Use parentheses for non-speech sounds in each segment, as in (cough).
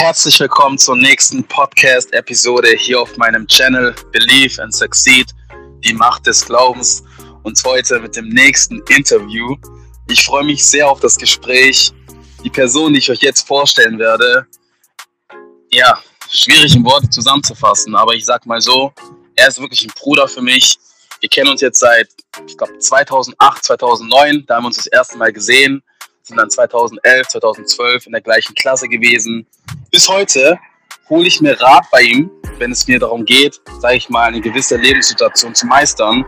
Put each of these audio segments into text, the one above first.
Herzlich willkommen zur nächsten Podcast-Episode hier auf meinem Channel Believe and Succeed, die Macht des Glaubens. Und heute mit dem nächsten Interview. Ich freue mich sehr auf das Gespräch. Die Person, die ich euch jetzt vorstellen werde, ja, schwierig in Worte zusammenzufassen, aber ich sag mal so, er ist wirklich ein Bruder für mich. Wir kennen uns jetzt seit, ich glaube, 2008, 2009, da haben wir uns das erste Mal gesehen, sind dann 2011, 2012 in der gleichen Klasse gewesen. Bis heute hole ich mir Rat bei ihm, wenn es mir darum geht, sage ich mal, eine gewisse Lebenssituation zu meistern.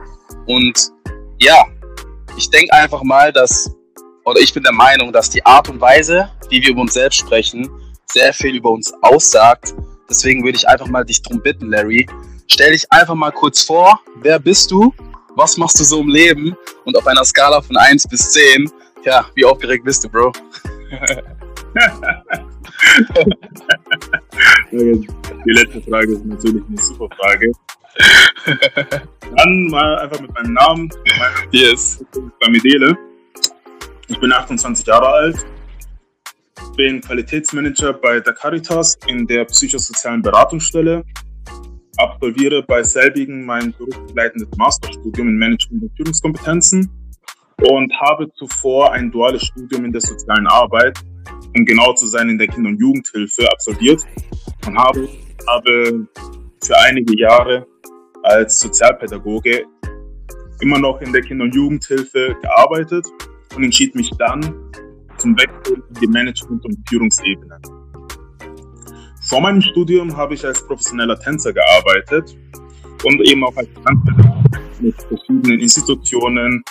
Und ja, ich denke einfach mal, dass, oder ich bin der Meinung, dass die Art und Weise, wie wir über uns selbst sprechen, sehr viel über uns aussagt. Deswegen würde ich einfach mal dich darum bitten, Larry, stell dich einfach mal kurz vor, wer bist du, was machst du so im Leben und auf einer Skala von 1 bis 10, ja, wie aufgeregt bist du, Bro? (laughs) Die letzte Frage ist natürlich eine super Frage. Dann mal einfach mit meinem Namen. Yes. Bei Medele. Ich bin 28 Jahre alt, bin Qualitätsmanager bei der Caritas in der psychosozialen Beratungsstelle, absolviere bei selbigen mein berufsbegleitendes Masterstudium in Management und Führungskompetenzen und habe zuvor ein duales Studium in der sozialen Arbeit, um genau zu sein in der Kinder- und Jugendhilfe absolviert und habe, habe für einige Jahre als Sozialpädagoge immer noch in der Kinder- und Jugendhilfe gearbeitet und entschied mich dann zum Wechsel in die Management- und Führungsebene. Vor meinem Studium habe ich als professioneller Tänzer gearbeitet und eben auch als Tanzpädagoge mit verschiedenen Institutionen,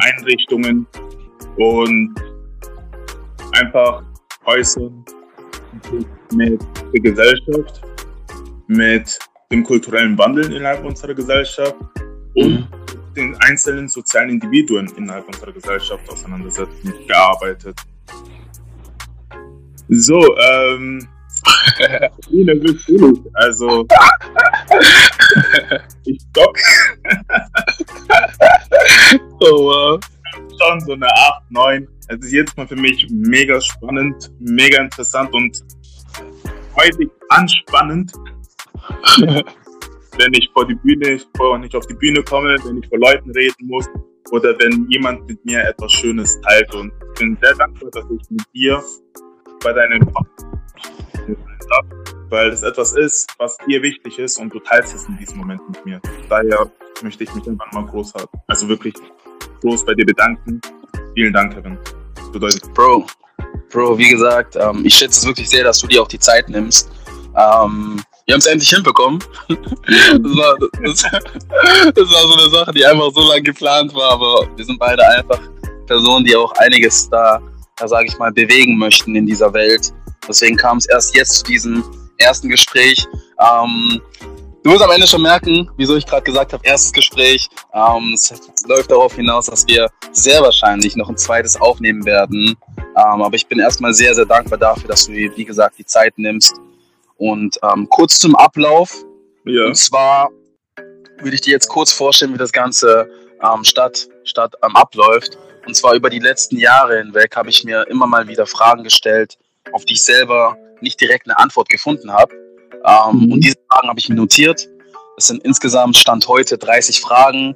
Einrichtungen und einfach Häusern mit der Gesellschaft, mit dem kulturellen Wandel innerhalb unserer Gesellschaft und mhm. den einzelnen sozialen Individuen innerhalb unserer Gesellschaft auseinandersetzen, gearbeitet. So, ähm, wie nervös bin ich? Also, ich stock. Oh wow. Schon so eine 8, 9. Es ist jetzt mal für mich mega spannend, mega interessant und heute anspannend, (laughs) wenn ich vor die Bühne, wenn ich auf die Bühne komme, wenn ich vor Leuten reden muss oder wenn jemand mit mir etwas Schönes teilt. Und ich bin sehr dankbar, dass ich mit dir bei deinem weil das etwas ist, was dir wichtig ist und du teilst es in diesem Moment mit mir. Daher möchte ich mich irgendwann mal groß haben. Also wirklich groß bei dir bedanken. Vielen Dank, Kevin. Das bedeutet. Bro, Bro, wie gesagt, ähm, ich schätze es wirklich sehr, dass du dir auch die Zeit nimmst. Ähm, wir haben es endlich hinbekommen. (laughs) das, war, das, das, war so eine Sache, die einfach so lange geplant war, aber wir sind beide einfach Personen, die auch einiges da, da sage ich mal, bewegen möchten in dieser Welt. Deswegen kam es erst jetzt zu diesem ersten Gespräch. Ähm, du wirst am Ende schon merken, wieso ich gerade gesagt habe, erstes Gespräch. Ähm, es läuft darauf hinaus, dass wir sehr wahrscheinlich noch ein zweites aufnehmen werden. Ähm, aber ich bin erstmal sehr, sehr dankbar dafür, dass du, wie gesagt, die Zeit nimmst. Und ähm, kurz zum Ablauf. Ja. Und zwar würde ich dir jetzt kurz vorstellen, wie das Ganze ähm, statt, statt ähm, abläuft. Und zwar über die letzten Jahre hinweg habe ich mir immer mal wieder Fragen gestellt, auf die ich selber nicht direkt eine Antwort gefunden habe. Ähm, mhm. Und diese Fragen habe ich mir notiert. Es sind insgesamt Stand heute 30 Fragen.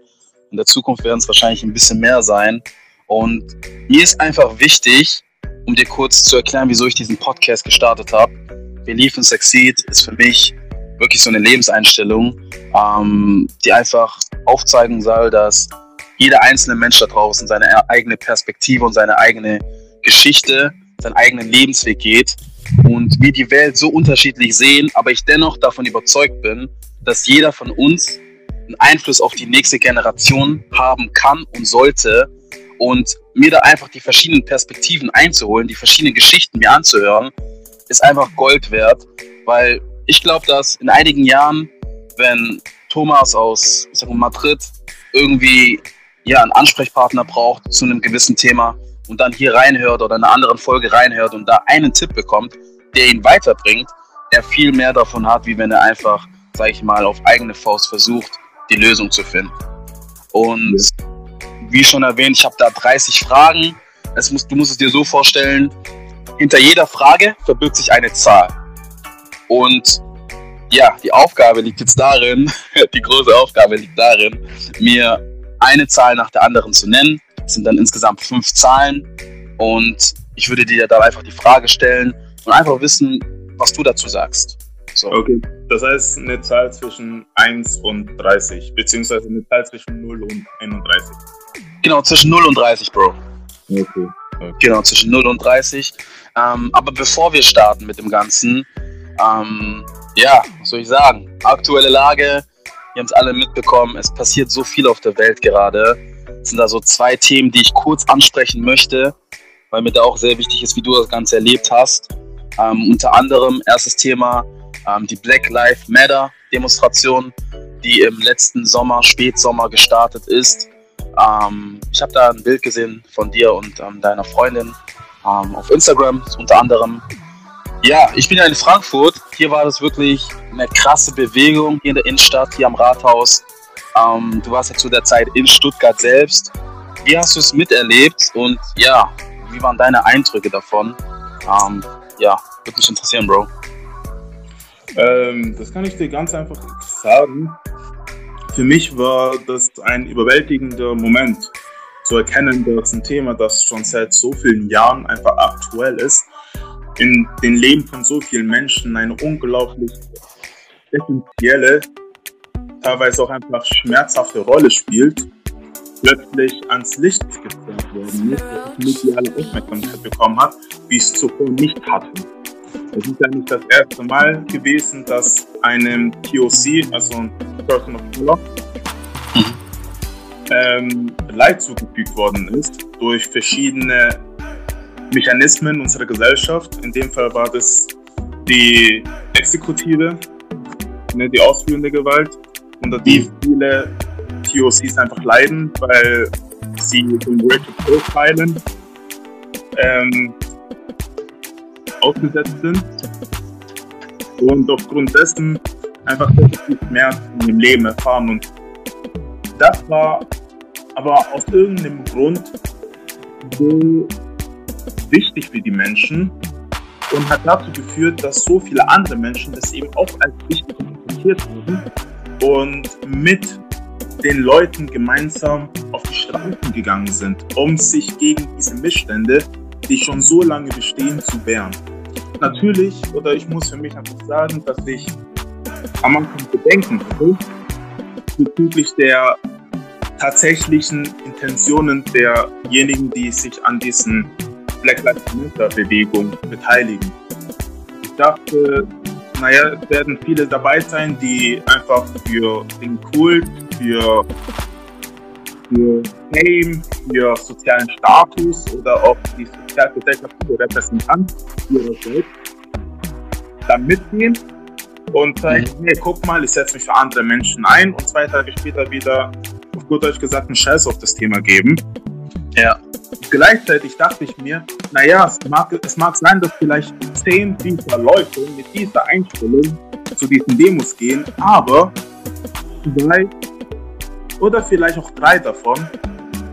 In der Zukunft werden es wahrscheinlich ein bisschen mehr sein. Und mir ist einfach wichtig, um dir kurz zu erklären, wieso ich diesen Podcast gestartet habe. Believe and Succeed ist für mich wirklich so eine Lebenseinstellung, ähm, die einfach aufzeigen soll, dass jeder einzelne Mensch da draußen seine eigene Perspektive und seine eigene Geschichte seinen eigenen Lebensweg geht und wir die Welt so unterschiedlich sehen, aber ich dennoch davon überzeugt bin, dass jeder von uns einen Einfluss auf die nächste Generation haben kann und sollte. Und mir da einfach die verschiedenen Perspektiven einzuholen, die verschiedenen Geschichten mir anzuhören, ist einfach Gold wert, weil ich glaube, dass in einigen Jahren, wenn Thomas aus wir, Madrid irgendwie ja, einen Ansprechpartner braucht zu einem gewissen Thema, und dann hier reinhört oder in einer anderen Folge reinhört und da einen Tipp bekommt, der ihn weiterbringt, er viel mehr davon hat, wie wenn er einfach, sag ich mal, auf eigene Faust versucht, die Lösung zu finden. Und ja. wie schon erwähnt, ich habe da 30 Fragen. Es muss, du musst es dir so vorstellen, hinter jeder Frage verbirgt sich eine Zahl. Und ja, die Aufgabe liegt jetzt darin, (laughs) die große Aufgabe liegt darin, mir eine Zahl nach der anderen zu nennen. Sind dann insgesamt fünf Zahlen und ich würde dir dann einfach die Frage stellen und einfach wissen, was du dazu sagst. So. Okay, das heißt eine Zahl zwischen 1 und 30, beziehungsweise eine Zahl zwischen 0 und 31. Genau, zwischen 0 und 30, Bro. Okay. okay. Genau, zwischen 0 und 30. Ähm, aber bevor wir starten mit dem Ganzen, ähm, ja, was soll ich sagen? Aktuelle Lage, wir haben es alle mitbekommen, es passiert so viel auf der Welt gerade. Sind da so zwei Themen, die ich kurz ansprechen möchte, weil mir da auch sehr wichtig ist, wie du das Ganze erlebt hast. Ähm, unter anderem erstes Thema ähm, die Black Lives Matter Demonstration, die im letzten Sommer, Spätsommer gestartet ist. Ähm, ich habe da ein Bild gesehen von dir und ähm, deiner Freundin ähm, auf Instagram unter anderem. Ja, ich bin ja in Frankfurt. Hier war das wirklich eine krasse Bewegung hier in der Innenstadt, hier am Rathaus. Ähm, du warst ja zu der Zeit in Stuttgart selbst. Wie hast du es miterlebt und ja, wie waren deine Eindrücke davon? Ähm, ja, würde mich interessieren, Bro. Ähm, das kann ich dir ganz einfach sagen. Für mich war das ein überwältigender Moment, zu erkennen, dass ein Thema, das schon seit so vielen Jahren einfach aktuell ist, in den Leben von so vielen Menschen eine unglaublich essentielle, teilweise auch einfach schmerzhafte Rolle spielt, plötzlich ans Licht gebracht worden ist, dass mediale Aufmerksamkeit bekommen hat, wie es zuvor nicht hatte. Es ist ja nicht das erste Mal gewesen, dass einem POC, also ein Person of Color, ähm, Leid zugefügt worden ist durch verschiedene Mechanismen unserer Gesellschaft. In dem Fall war das die Exekutive, ne, die ausführende Gewalt, unter die viele POCs einfach leiden, weil sie im Racial Profilen ähm, ausgesetzt sind und aufgrund dessen einfach viel Schmerz in dem Leben erfahren. Und das war aber aus irgendeinem Grund so wichtig für die Menschen und hat dazu geführt, dass so viele andere Menschen das eben auch als wichtig interpretiert haben und mit den Leuten gemeinsam auf die Straßen gegangen sind, um sich gegen diese Missstände, die schon so lange bestehen, zu wehren. Natürlich, oder ich muss für mich einfach sagen, dass ich am Anfang Bedenken hatte bezüglich der tatsächlichen Intentionen derjenigen, die sich an diesen Black Lives Matter Bewegung beteiligen. Ich dachte, naja, es werden viele dabei sein, die einfach für den Kult, für, für Fame, für sozialen Status oder auch die sozialgesellschaftliche Repräsentanz ihrer selbst da mitgehen und sagen, mhm. nee, guck mal, ich setze mich für andere Menschen ein und zwei Tage später wieder, auf gut Deutsch gesagt, einen Scheiß auf das Thema geben. Ja. Gleichzeitig dachte ich mir, naja, es mag, es mag sein, dass vielleicht zehn dieser Leute mit dieser Einstellung zu diesen Demos gehen, aber zwei oder vielleicht auch drei davon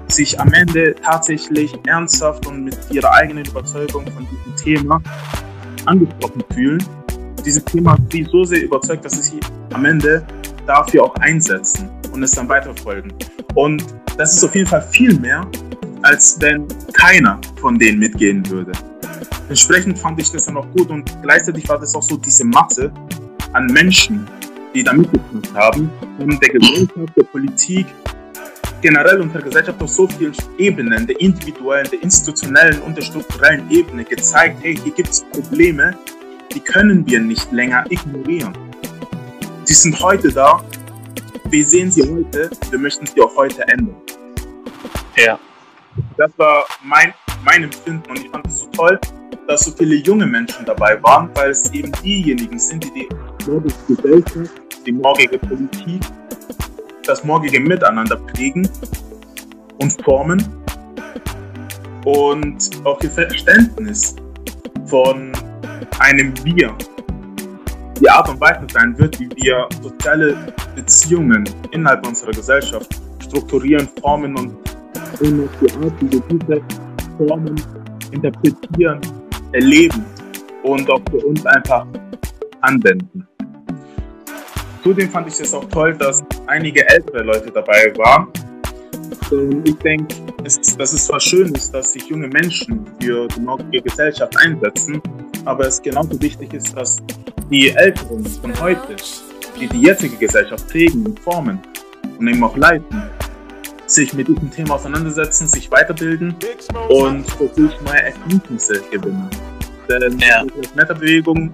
sich am Ende tatsächlich ernsthaft und mit ihrer eigenen Überzeugung von diesem Thema angesprochen fühlen. Dieses Thema hat sie so sehr überzeugt, dass sie sich am Ende dafür auch einsetzen und es dann weiterfolgen. Und das ist auf jeden Fall viel mehr, als wenn keiner von denen mitgehen würde. Entsprechend fand ich das dann auch gut und gleichzeitig war das auch so diese Masse an Menschen, die da mitgemacht haben, von der Gesellschaft, der Politik, generell unter Gesellschaft auf so vielen Ebenen, der individuellen, der institutionellen und der strukturellen Ebene gezeigt, hey, hier gibt es Probleme, die können wir nicht länger ignorieren. Sie sind heute da, wir sehen sie heute, wir möchten sie auch heute ändern. Ja. Das war mein, mein Empfinden und ich fand es so toll, dass so viele junge Menschen dabei waren, weil es eben diejenigen sind, die die morgige Gesellschaft, die morgige Politik, das morgige Miteinander pflegen und formen. Und auch ihr Verständnis von einem Wir, die Art und Weise sein wird, wie wir soziale Beziehungen innerhalb unserer Gesellschaft strukturieren, formen und und die Art, wie wir diese Formen interpretieren, erleben und auch für uns einfach anwenden. Zudem fand ich es auch toll, dass einige ältere Leute dabei waren. Und ich denke, dass es zwar schön ist, dass sich junge Menschen für die morgige Gesellschaft einsetzen, aber es genauso wichtig ist, dass die Älteren von heute, die die jetzige Gesellschaft prägen und formen und eben auch leiten, sich mit diesem Thema auseinandersetzen, sich weiterbilden und dadurch neue Erkenntnisse gewinnen. Denn ja. die Meta-Bewegung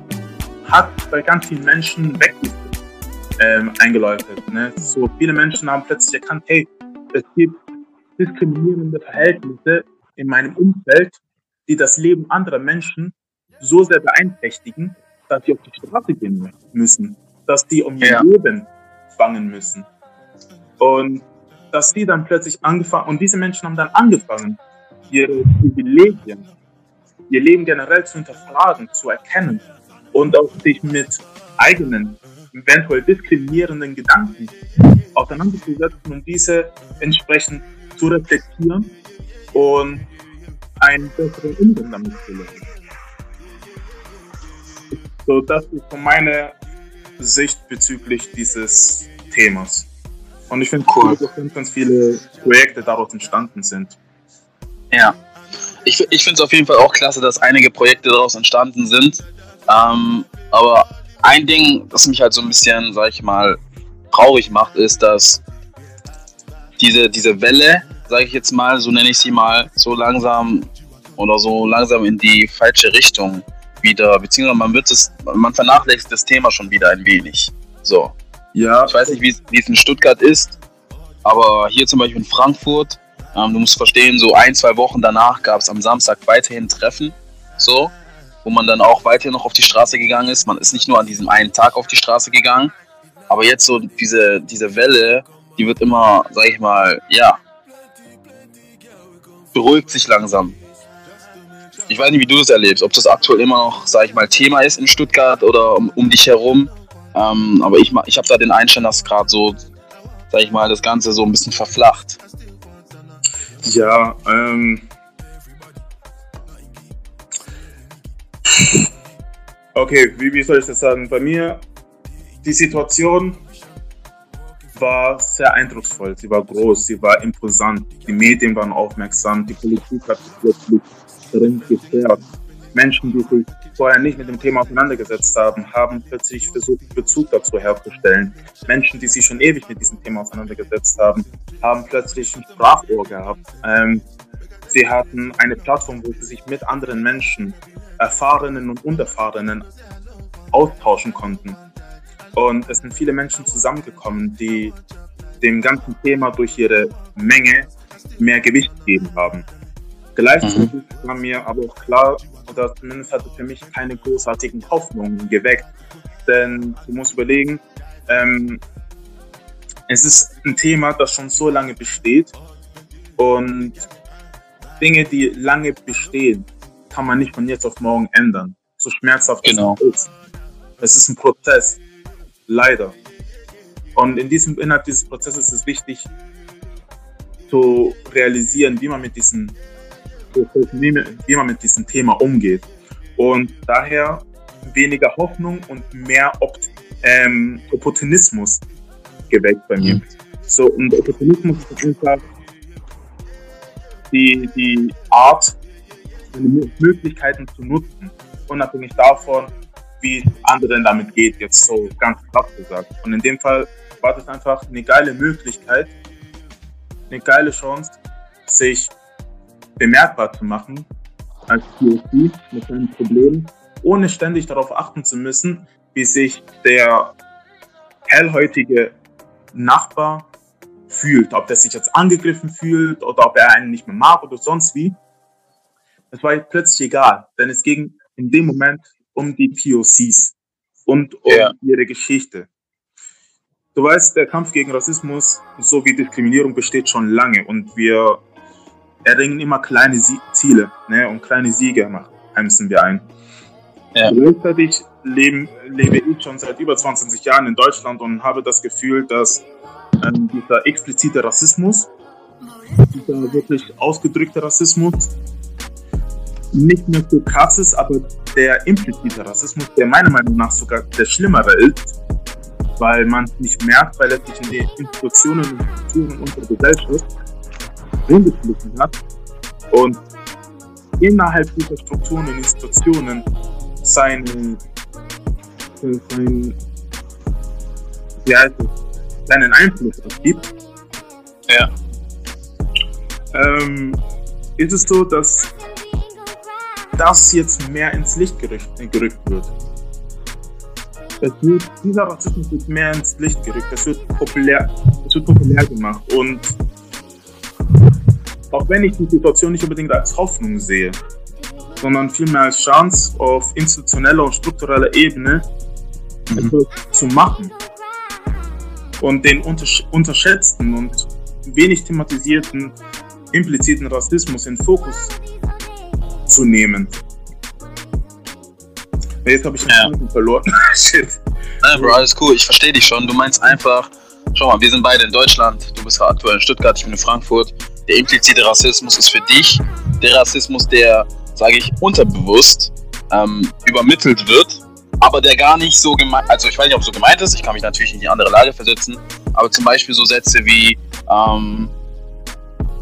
hat bei ganz vielen Menschen Wegwirkungen ähm, eingeläutet. Ne? So viele Menschen haben plötzlich erkannt, hey, es gibt diskriminierende Verhältnisse in meinem Umfeld, die das Leben anderer Menschen so sehr beeinträchtigen, dass sie auf die Straße gehen müssen, dass die um ihr ja. Leben bangen müssen. Und dass sie dann plötzlich angefangen, und diese Menschen haben dann angefangen, ihre Privilegien, ihr Leben generell zu hinterfragen, zu erkennen und auch sich mit eigenen, eventuell diskriminierenden Gedanken auseinanderzusetzen und diese entsprechend zu reflektieren und einen besseren Umgang damit zu lösen. So, das ist von meiner Sicht bezüglich dieses Themas. Und ich finde cool, dass ganz, ganz viele Projekte daraus entstanden sind. Ja. Ich, ich finde es auf jeden Fall auch klasse, dass einige Projekte daraus entstanden sind. Ähm, aber ein Ding, das mich halt so ein bisschen, sag ich mal, traurig macht, ist, dass diese, diese Welle, sag ich jetzt mal, so nenne ich sie mal, so langsam oder so langsam in die falsche Richtung wieder, beziehungsweise man wird es, man vernachlässigt das Thema schon wieder ein wenig. So. Ja. Ich weiß nicht, wie es in Stuttgart ist, aber hier zum Beispiel in Frankfurt, ähm, du musst verstehen, so ein, zwei Wochen danach gab es am Samstag weiterhin Treffen, so, wo man dann auch weiterhin noch auf die Straße gegangen ist. Man ist nicht nur an diesem einen Tag auf die Straße gegangen, aber jetzt so diese, diese Welle, die wird immer, sag ich mal, ja, beruhigt sich langsam. Ich weiß nicht, wie du das erlebst, ob das aktuell immer noch, sag ich mal, Thema ist in Stuttgart oder um, um dich herum. Ähm, aber ich, ich habe da den Einstand, dass gerade so, sag ich mal, das Ganze so ein bisschen verflacht. Ja, ähm. Okay, wie, wie soll ich das sagen? Bei mir, die Situation war sehr eindrucksvoll. Sie war groß, sie war imposant. Die Medien waren aufmerksam, die Politik hat sich wirklich darin gefährdet. Menschen, die sich vorher nicht mit dem Thema auseinandergesetzt haben, haben plötzlich versucht, Bezug dazu herzustellen. Menschen, die sich schon ewig mit diesem Thema auseinandergesetzt haben, haben plötzlich ein Sprachrohr gehabt. Ähm, sie hatten eine Plattform, wo sie sich mit anderen Menschen, Erfahrenen und Unerfahrenen, austauschen konnten. Und es sind viele Menschen zusammengekommen, die dem ganzen Thema durch ihre Menge mehr Gewicht gegeben haben. Gleichzeitig mhm. war mir aber auch klar, oder zumindest hat es für mich keine großartigen Hoffnungen geweckt. Denn du musst überlegen, ähm, es ist ein Thema, das schon so lange besteht und Dinge, die lange bestehen, kann man nicht von jetzt auf morgen ändern. So schmerzhaft genau. es ist. Es ist ein Prozess, leider. Und in diesem, innerhalb dieses Prozesses ist es wichtig zu realisieren, wie man mit diesen wie man mit diesem Thema umgeht. Und daher weniger Hoffnung und mehr Opt ähm, Opportunismus geweckt bei mir. Mhm. So, und Opportunismus ist einfach die, die Art, Möglichkeiten zu nutzen, unabhängig davon, wie anderen damit geht, jetzt so ganz platt gesagt. Und in dem Fall war das einfach eine geile Möglichkeit, eine geile Chance, sich bemerkbar zu machen als POC mit seinem Problem, ohne ständig darauf achten zu müssen, wie sich der hellhäutige Nachbar fühlt, ob der sich jetzt angegriffen fühlt oder ob er einen nicht mehr mag oder sonst wie. Es war plötzlich egal, denn es ging in dem Moment um die POCs und um ja. ihre Geschichte. Du weißt, der Kampf gegen Rassismus sowie Diskriminierung besteht schon lange und wir erringen immer kleine Sie Ziele ne, und kleine Siege heimsen wir ein. Ja. Gleichzeitig leben, lebe ich schon seit über 20 Jahren in Deutschland und habe das Gefühl, dass ähm, dieser explizite Rassismus, dieser wirklich ausgedrückte Rassismus, nicht mehr so krass ist, aber der implizite Rassismus, der meiner Meinung nach sogar der schlimmere ist, weil man es nicht merkt, weil er sich in den Institutionen und Strukturen unserer Gesellschaft eingeschlichen hat und innerhalb dieser Strukturen und Institutionen seinen, seinen, ja, seinen Einfluss ausgibt. Ja. Ähm, ist es so, dass das jetzt mehr ins Licht gerückt, gerückt wird. Es wird, dieser Rassismus wird mehr ins Licht gerückt, es wird populär, es wird populär gemacht und auch wenn ich die Situation nicht unbedingt als Hoffnung sehe, sondern vielmehr als Chance auf institutioneller und struktureller Ebene mhm. etwas zu machen und den untersch unterschätzten und wenig thematisierten impliziten Rassismus in Fokus zu nehmen. Jetzt habe ich ja. verloren. (laughs) Shit. Nein, Bro, alles cool. Ich verstehe dich schon. Du meinst einfach, schau mal, wir sind beide in Deutschland. Du bist aktuell in Stuttgart, ich bin in Frankfurt. Der implizite Rassismus ist für dich der Rassismus, der, sage ich, unterbewusst ähm, übermittelt wird, aber der gar nicht so gemeint, also ich weiß nicht, ob es so gemeint ist, ich kann mich natürlich in die andere Lage versetzen, aber zum Beispiel so Sätze wie, ähm,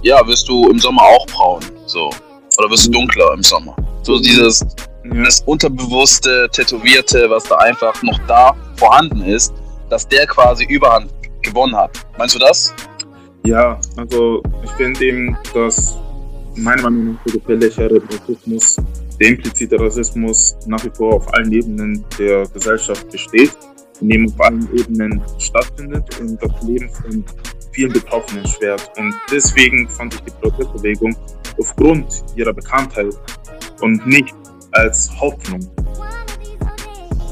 ja, wirst du im Sommer auch braun, so. Oder wirst du dunkler im Sommer? So dieses das unterbewusste, tätowierte, was da einfach noch da vorhanden ist, dass der quasi Überhand gewonnen hat. Meinst du das? Ja, also ich finde eben, dass meiner Meinung nach der gefährlichere Rassismus, der implizite Rassismus nach wie vor auf allen Ebenen der Gesellschaft besteht, in dem auf allen Ebenen stattfindet und das Leben von vielen Betroffenen schwert. Und deswegen fand ich die Protestbewegung aufgrund ihrer Bekanntheit und nicht als Hoffnung,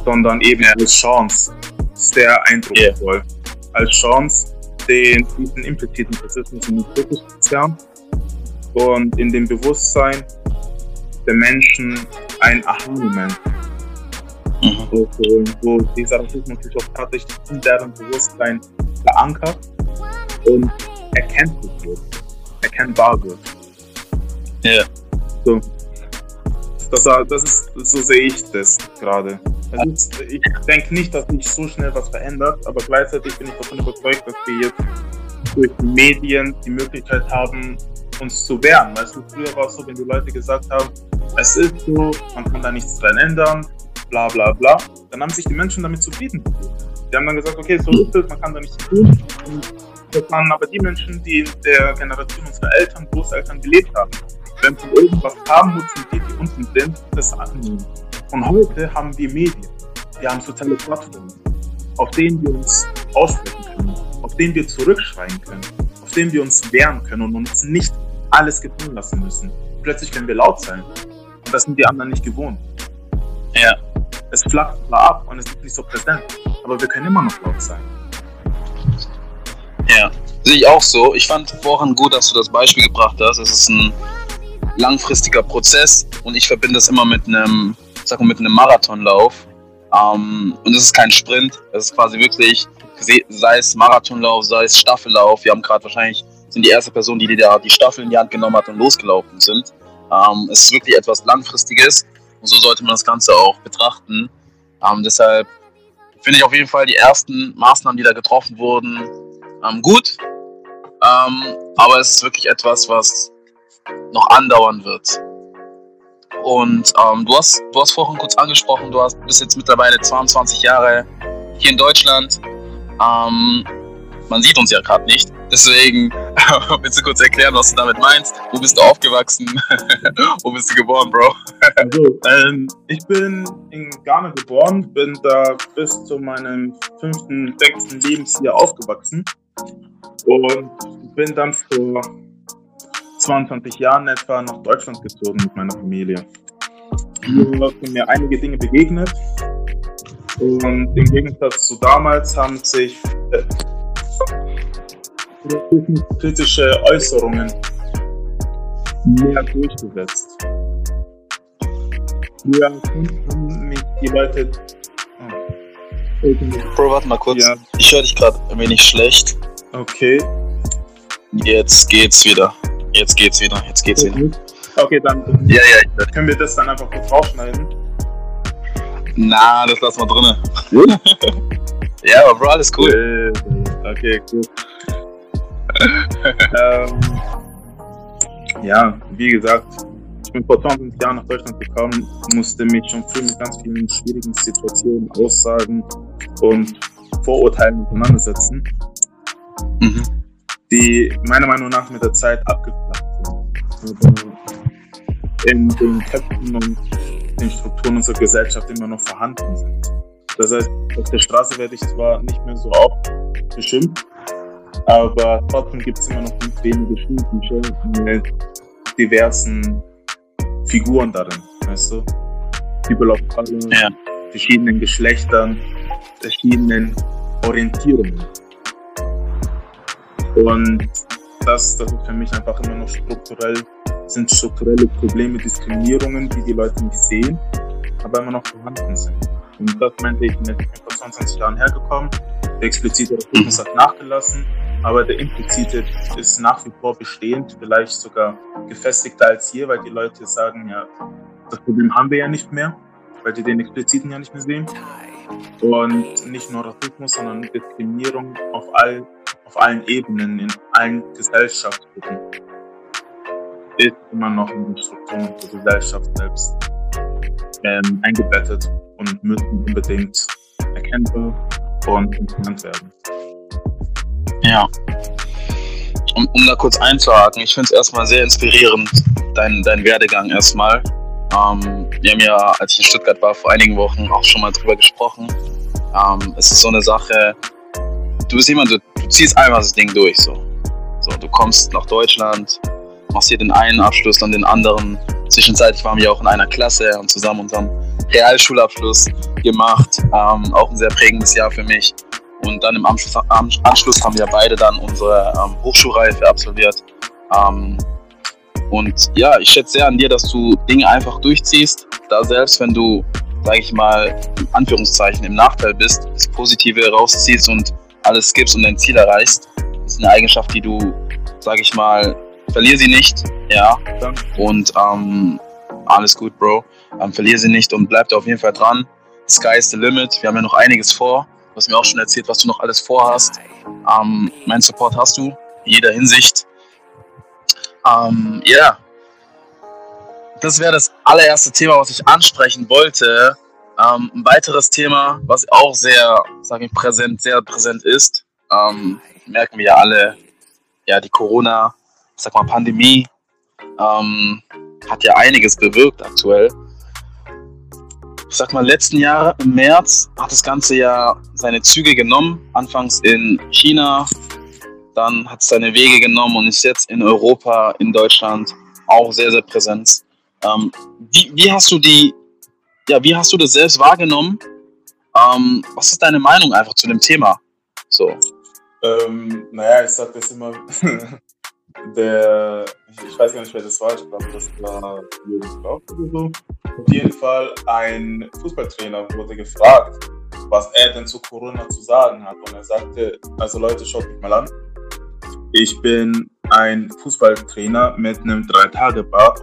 sondern eben als Chance sehr eindrucksvoll. Als Chance, den diesen impliziten Rassismus in den Fokus zerren und in dem Bewusstsein der Menschen ein Aha-Moment mhm. wo dieser Rassismus sich auch tatsächlich in deren Bewusstsein verankert und erkenntlich wird, erkennbar wird. Ja. Yeah. So. Das, das ist, so sehe ich das gerade. Also ich denke nicht, dass sich so schnell was verändert, aber gleichzeitig bin ich davon überzeugt, dass wir jetzt durch die Medien die Möglichkeit haben, uns zu wehren. Weißt du, früher war es so, wenn die Leute gesagt haben, es ist so, man kann da nichts dran ändern, bla bla bla, dann haben sich die Menschen damit zufrieden. Die haben dann gesagt, okay, so ist es, man kann da nichts tun. Und das waren aber die Menschen, die in der Generation unserer Eltern, Großeltern gelebt haben. Wenn sie irgendwas haben, nutzen die, die unten sind, das annehmen. Und heute haben wir Medien. Wir haben soziale Plattformen, auf denen wir uns aussprechen können, auf denen wir zurückschreien können, auf denen wir uns wehren können und uns nicht alles gefallen lassen müssen. Plötzlich können wir laut sein. Und das sind die anderen nicht gewohnt. Ja. Es flacht zwar ab und es ist nicht so präsent, aber wir können immer noch laut sein. Ja, sehe ich auch so. Ich fand vorhin gut, dass du das Beispiel gebracht hast. Es ist ein langfristiger Prozess und ich verbinde das immer mit einem, sag mal, mit einem Marathonlauf. Ähm, und es ist kein Sprint, es ist quasi wirklich, sei es Marathonlauf, sei es Staffellauf. Wir haben gerade wahrscheinlich, sind die erste Person, die die, die Staffel in die Hand genommen hat und losgelaufen sind. Ähm, es ist wirklich etwas Langfristiges und so sollte man das Ganze auch betrachten. Ähm, deshalb finde ich auf jeden Fall die ersten Maßnahmen, die da getroffen wurden, ähm, gut. Ähm, aber es ist wirklich etwas, was noch andauern wird. Und ähm, du, hast, du hast vorhin kurz angesprochen, du hast, bist jetzt mittlerweile 22 Jahre hier in Deutschland. Ähm, man sieht uns ja gerade nicht. Deswegen (laughs) willst du kurz erklären, was du damit meinst? Wo bist du aufgewachsen? (laughs) Wo bist du geboren, Bro? also, ähm, ich bin in Ghana geboren, bin da bis zu meinem fünften, sechsten Lebensjahr aufgewachsen und bin dann vor 22 Jahren etwa nach Deutschland gezogen mit meiner Familie. Hier sind mir einige Dinge begegnet. Und im Gegensatz zu damals haben sich äh, kritische Äußerungen mehr durchgesetzt. Früher haben mich die Leute. Oh. Bro, warte mal kurz. Ja. Ich höre dich gerade ein wenig schlecht. Okay. Jetzt geht's wieder. Jetzt geht's wieder. Jetzt geht's wieder. Okay, dann Ja, ja. können wir das dann einfach kurz rausschneiden. Na, das lassen wir drinne. (laughs) ja, aber Bro, alles cool. Äh, Okay, cool. (laughs) ähm, ja, wie gesagt, ich bin vor 20 Jahren nach Deutschland gekommen, musste mich schon früh mit ganz vielen schwierigen Situationen, Aussagen und Vorurteilen auseinandersetzen, Mhm. Die meiner Meinung nach mit der Zeit abgeflacht sind. In den Köpfen und den Strukturen unserer Gesellschaft immer noch vorhanden sind. Das heißt, auf der Straße werde ich zwar nicht mehr so oft beschimpft, aber trotzdem gibt es immer noch ganz wenige Schulbücher mit diversen Figuren darin, weißt du? People of Color, Ja. verschiedenen Geschlechtern, verschiedenen Orientierungen. Und das, das ist für mich einfach immer noch strukturell, sind strukturelle Probleme, Diskriminierungen, die die Leute nicht sehen, aber immer noch vorhanden sind. Und das meinte ich, ich bin vor 22 Jahren hergekommen. Der explizite Rassismus hat nachgelassen, aber der implizite ist nach wie vor bestehend, vielleicht sogar gefestigter als hier, weil die Leute sagen, ja, das Problem haben wir ja nicht mehr, weil die den expliziten ja nicht mehr sehen. Und nicht nur Rassismus, sondern Diskriminierung auf, all, auf allen Ebenen, in allen Gesellschaftsgruppen ist immer noch in die Strukturen der Gesellschaft selbst ähm, eingebettet und müssen unbedingt erkennbar und implementiert werden. Ja. Um, um da kurz einzuhaken, ich finde es erstmal sehr inspirierend, dein, dein Werdegang erstmal. Ähm, wir haben ja, als ich in Stuttgart war, vor einigen Wochen auch schon mal drüber gesprochen. Ähm, es ist so eine Sache, du bist jemand, du, du ziehst einfach das Ding durch. So. so, du kommst nach Deutschland, machst hier den einen Abschluss, dann den anderen. Zwischenzeitlich waren wir auch in einer Klasse und zusammen unseren Realschulabschluss gemacht. Ähm, auch ein sehr prägendes Jahr für mich. Und dann im Anschluss, am Anschluss haben wir beide dann unsere ähm, Hochschulreife absolviert. Ähm, und ja, ich schätze sehr an dir, dass du Dinge einfach durchziehst. Da selbst wenn du, sage ich mal, in Anführungszeichen im Nachteil bist, das Positive rausziehst und alles gibst und dein Ziel erreichst. Das ist eine Eigenschaft, die du, sage ich mal, verlier sie nicht. Ja. Danke. Und ähm, alles gut, Bro. Ähm, verlier sie nicht und bleib da auf jeden Fall dran. Sky is the limit. Wir haben ja noch einiges vor. Du hast mir auch schon erzählt, was du noch alles vorhast. Ähm, mein Support hast du in jeder Hinsicht. Ähm, ja. Das wäre das allererste Thema, was ich ansprechen wollte. Ähm, ein weiteres Thema, was auch sehr, sage ich, präsent, sehr präsent ist, ähm, merken wir ja alle, ja, die Corona, sag mal, Pandemie ähm, hat ja einiges bewirkt aktuell. Ich sag mal, letzten Jahr im März hat das Ganze ja seine Züge genommen. Anfangs in China, dann hat es seine Wege genommen und ist jetzt in Europa, in Deutschland auch sehr, sehr präsent. Ähm, wie, wie hast du die, ja, wie hast du das selbst wahrgenommen? Ähm, was ist deine Meinung einfach zu dem Thema? So. Ähm, naja, ich sag das immer. (laughs) der, ich, weiß gar nicht, wer das war, ich glaube, das war Jürgen Klopp oder so. Auf jeden Fall, ein Fußballtrainer wurde gefragt, was er denn zu Corona zu sagen hat. Und er sagte, also Leute, schaut mich mal an. Ich bin ein Fußballtrainer mit einem Drei-Tage-Bad.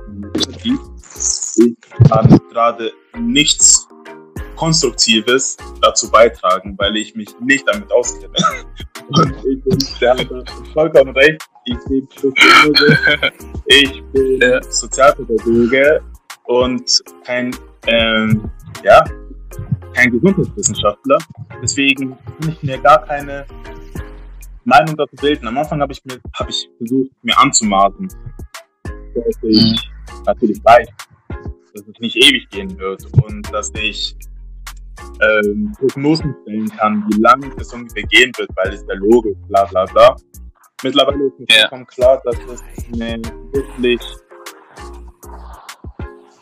Ich kann gerade nichts Konstruktives dazu beitragen, weil ich mich nicht damit auskenne. (laughs) Und ich bin, der hat vollkommen recht. Ich bin Psychologe, ich bin Ja. Sozialpädagoge und kein, ähm, ja, kein Gesundheitswissenschaftler. Deswegen kann ich mir gar keine Meinung dazu bilden. Am Anfang habe ich, mir, hab ich versucht, mir anzumaßen, dass ich natürlich weiß, dass es nicht ewig gehen wird und dass ich ähm, Prognosen stellen kann, wie lange es ungefähr gehen wird, weil es ja logisch, bla bla bla. Mittlerweile ist mir Ja. vollkommen klar, dass es eine wirklich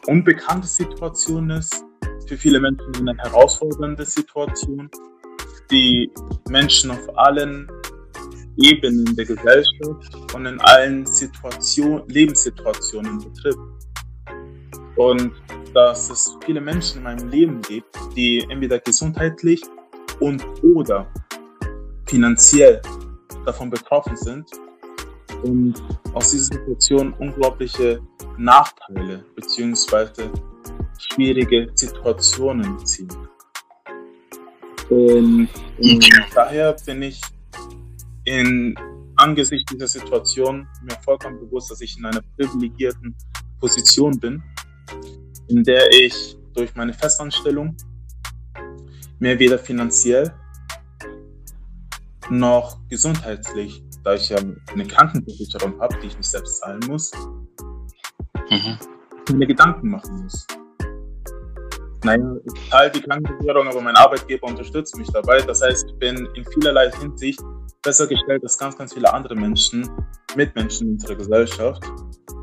unbekannte Situation ist, für viele Menschen eine herausfordernde Situation, die Menschen auf allen Ebenen der Gesellschaft und in allen Situation, Lebenssituationen betrifft. Und dass es viele Menschen in meinem Leben gibt, die entweder gesundheitlich und oder finanziell davon betroffen sind und aus dieser Situation unglaubliche Nachteile bzw. schwierige Situationen ziehen. Und, und daher bin ich in angesichts dieser Situation mir vollkommen bewusst, dass ich in einer privilegierten Position bin, in der ich durch meine Festanstellung mir weder finanziell noch gesundheitlich, da ich ja eine Krankenversicherung habe, die ich nicht selbst zahlen muss, mhm. mir Gedanken machen muss. Naja, ich zahle die Krankenversicherung, aber mein Arbeitgeber unterstützt mich dabei. Das heißt, ich bin in vielerlei Hinsicht besser gestellt als ganz, ganz viele andere Menschen, Mitmenschen in unserer Gesellschaft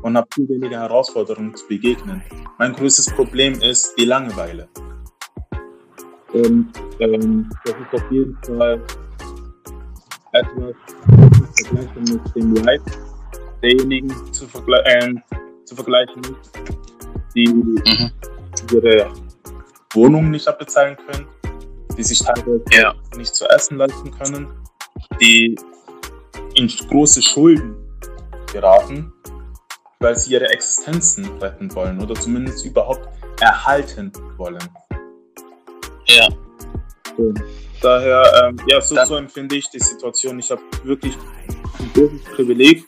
und habe viel weniger Herausforderungen zu begegnen. Mein größtes Problem ist die Langeweile. Und ähm, das ist auf jeden Fall etwas zu vergleichen mit dem Leid derjenigen zu, vergle äh, zu vergleichen, die mhm. ihre Wohnungen nicht abbezahlen können, die sich teilweise ja. nicht zu essen leisten können, die in große Schulden geraten, weil sie ihre Existenzen retten wollen oder zumindest überhaupt erhalten wollen. Ja. So. Daher, ähm, ja, so, so empfinde ich die Situation. Ich habe wirklich ein großes Privileg,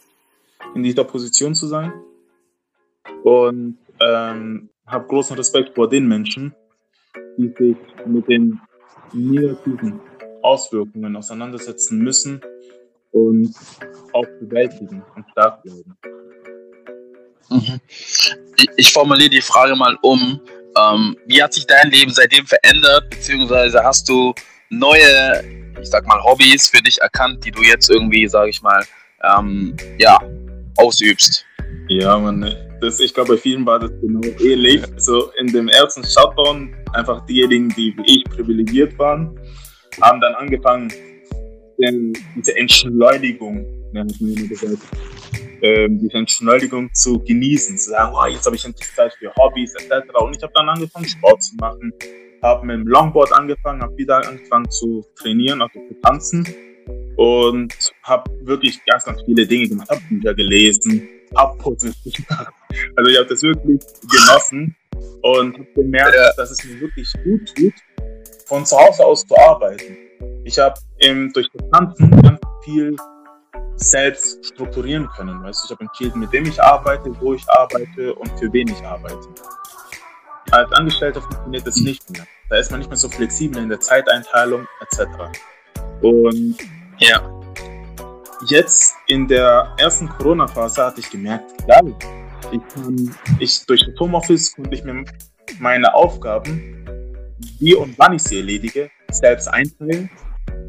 in dieser Position zu sein. Und ähm, habe großen Respekt vor den Menschen, die sich mit den negativen Auswirkungen auseinandersetzen müssen und auch bewältigen und stark bleiben. Mhm. Ich formuliere die Frage mal um. Ähm, wie hat sich dein Leben seitdem verändert, beziehungsweise hast du neue, ich sag mal, Hobbys für dich erkannt, die du jetzt irgendwie, sage ich mal, ähm, ja, ausübst? Ja, man, das, ich glaube, bei vielen war das genau ähnlich. So in dem ersten Shutdown, einfach diejenigen, die wie ich privilegiert waren, haben dann angefangen, denn diese Entschleunigung, ja, man immer gesagt, ähm, diese Entschleunigung zu genießen, zu sagen, oh, jetzt habe ich endlich Zeit für Hobbys etc. Und ich habe dann angefangen, Sport zu machen, habe mit dem Longboard angefangen, habe wieder angefangen zu trainieren, also zu tanzen und habe wirklich ganz, ganz viele Dinge gemacht, habe Bücher gelesen, habe Puzzles gemacht. Also ich habe das wirklich genossen und habe gemerkt, ja. dass es mir wirklich gut tut, von zu Hause aus zu arbeiten. Ich habe durch das Tanzen ganz viel selbst strukturieren können. Weißt? Ich habe entschieden, mit wem ich arbeite, wo ich arbeite und für wen ich arbeite. Als Angestellter funktioniert das nicht mehr. Da ist man nicht mehr so flexibel in der Zeiteinteilung etc. Und ja. jetzt in der ersten Corona-Phase hatte ich gemerkt, klar, ich kann, ich, durch das Homeoffice konnte ich mir meine Aufgaben, wie und wann ich sie erledige, selbst einteilen,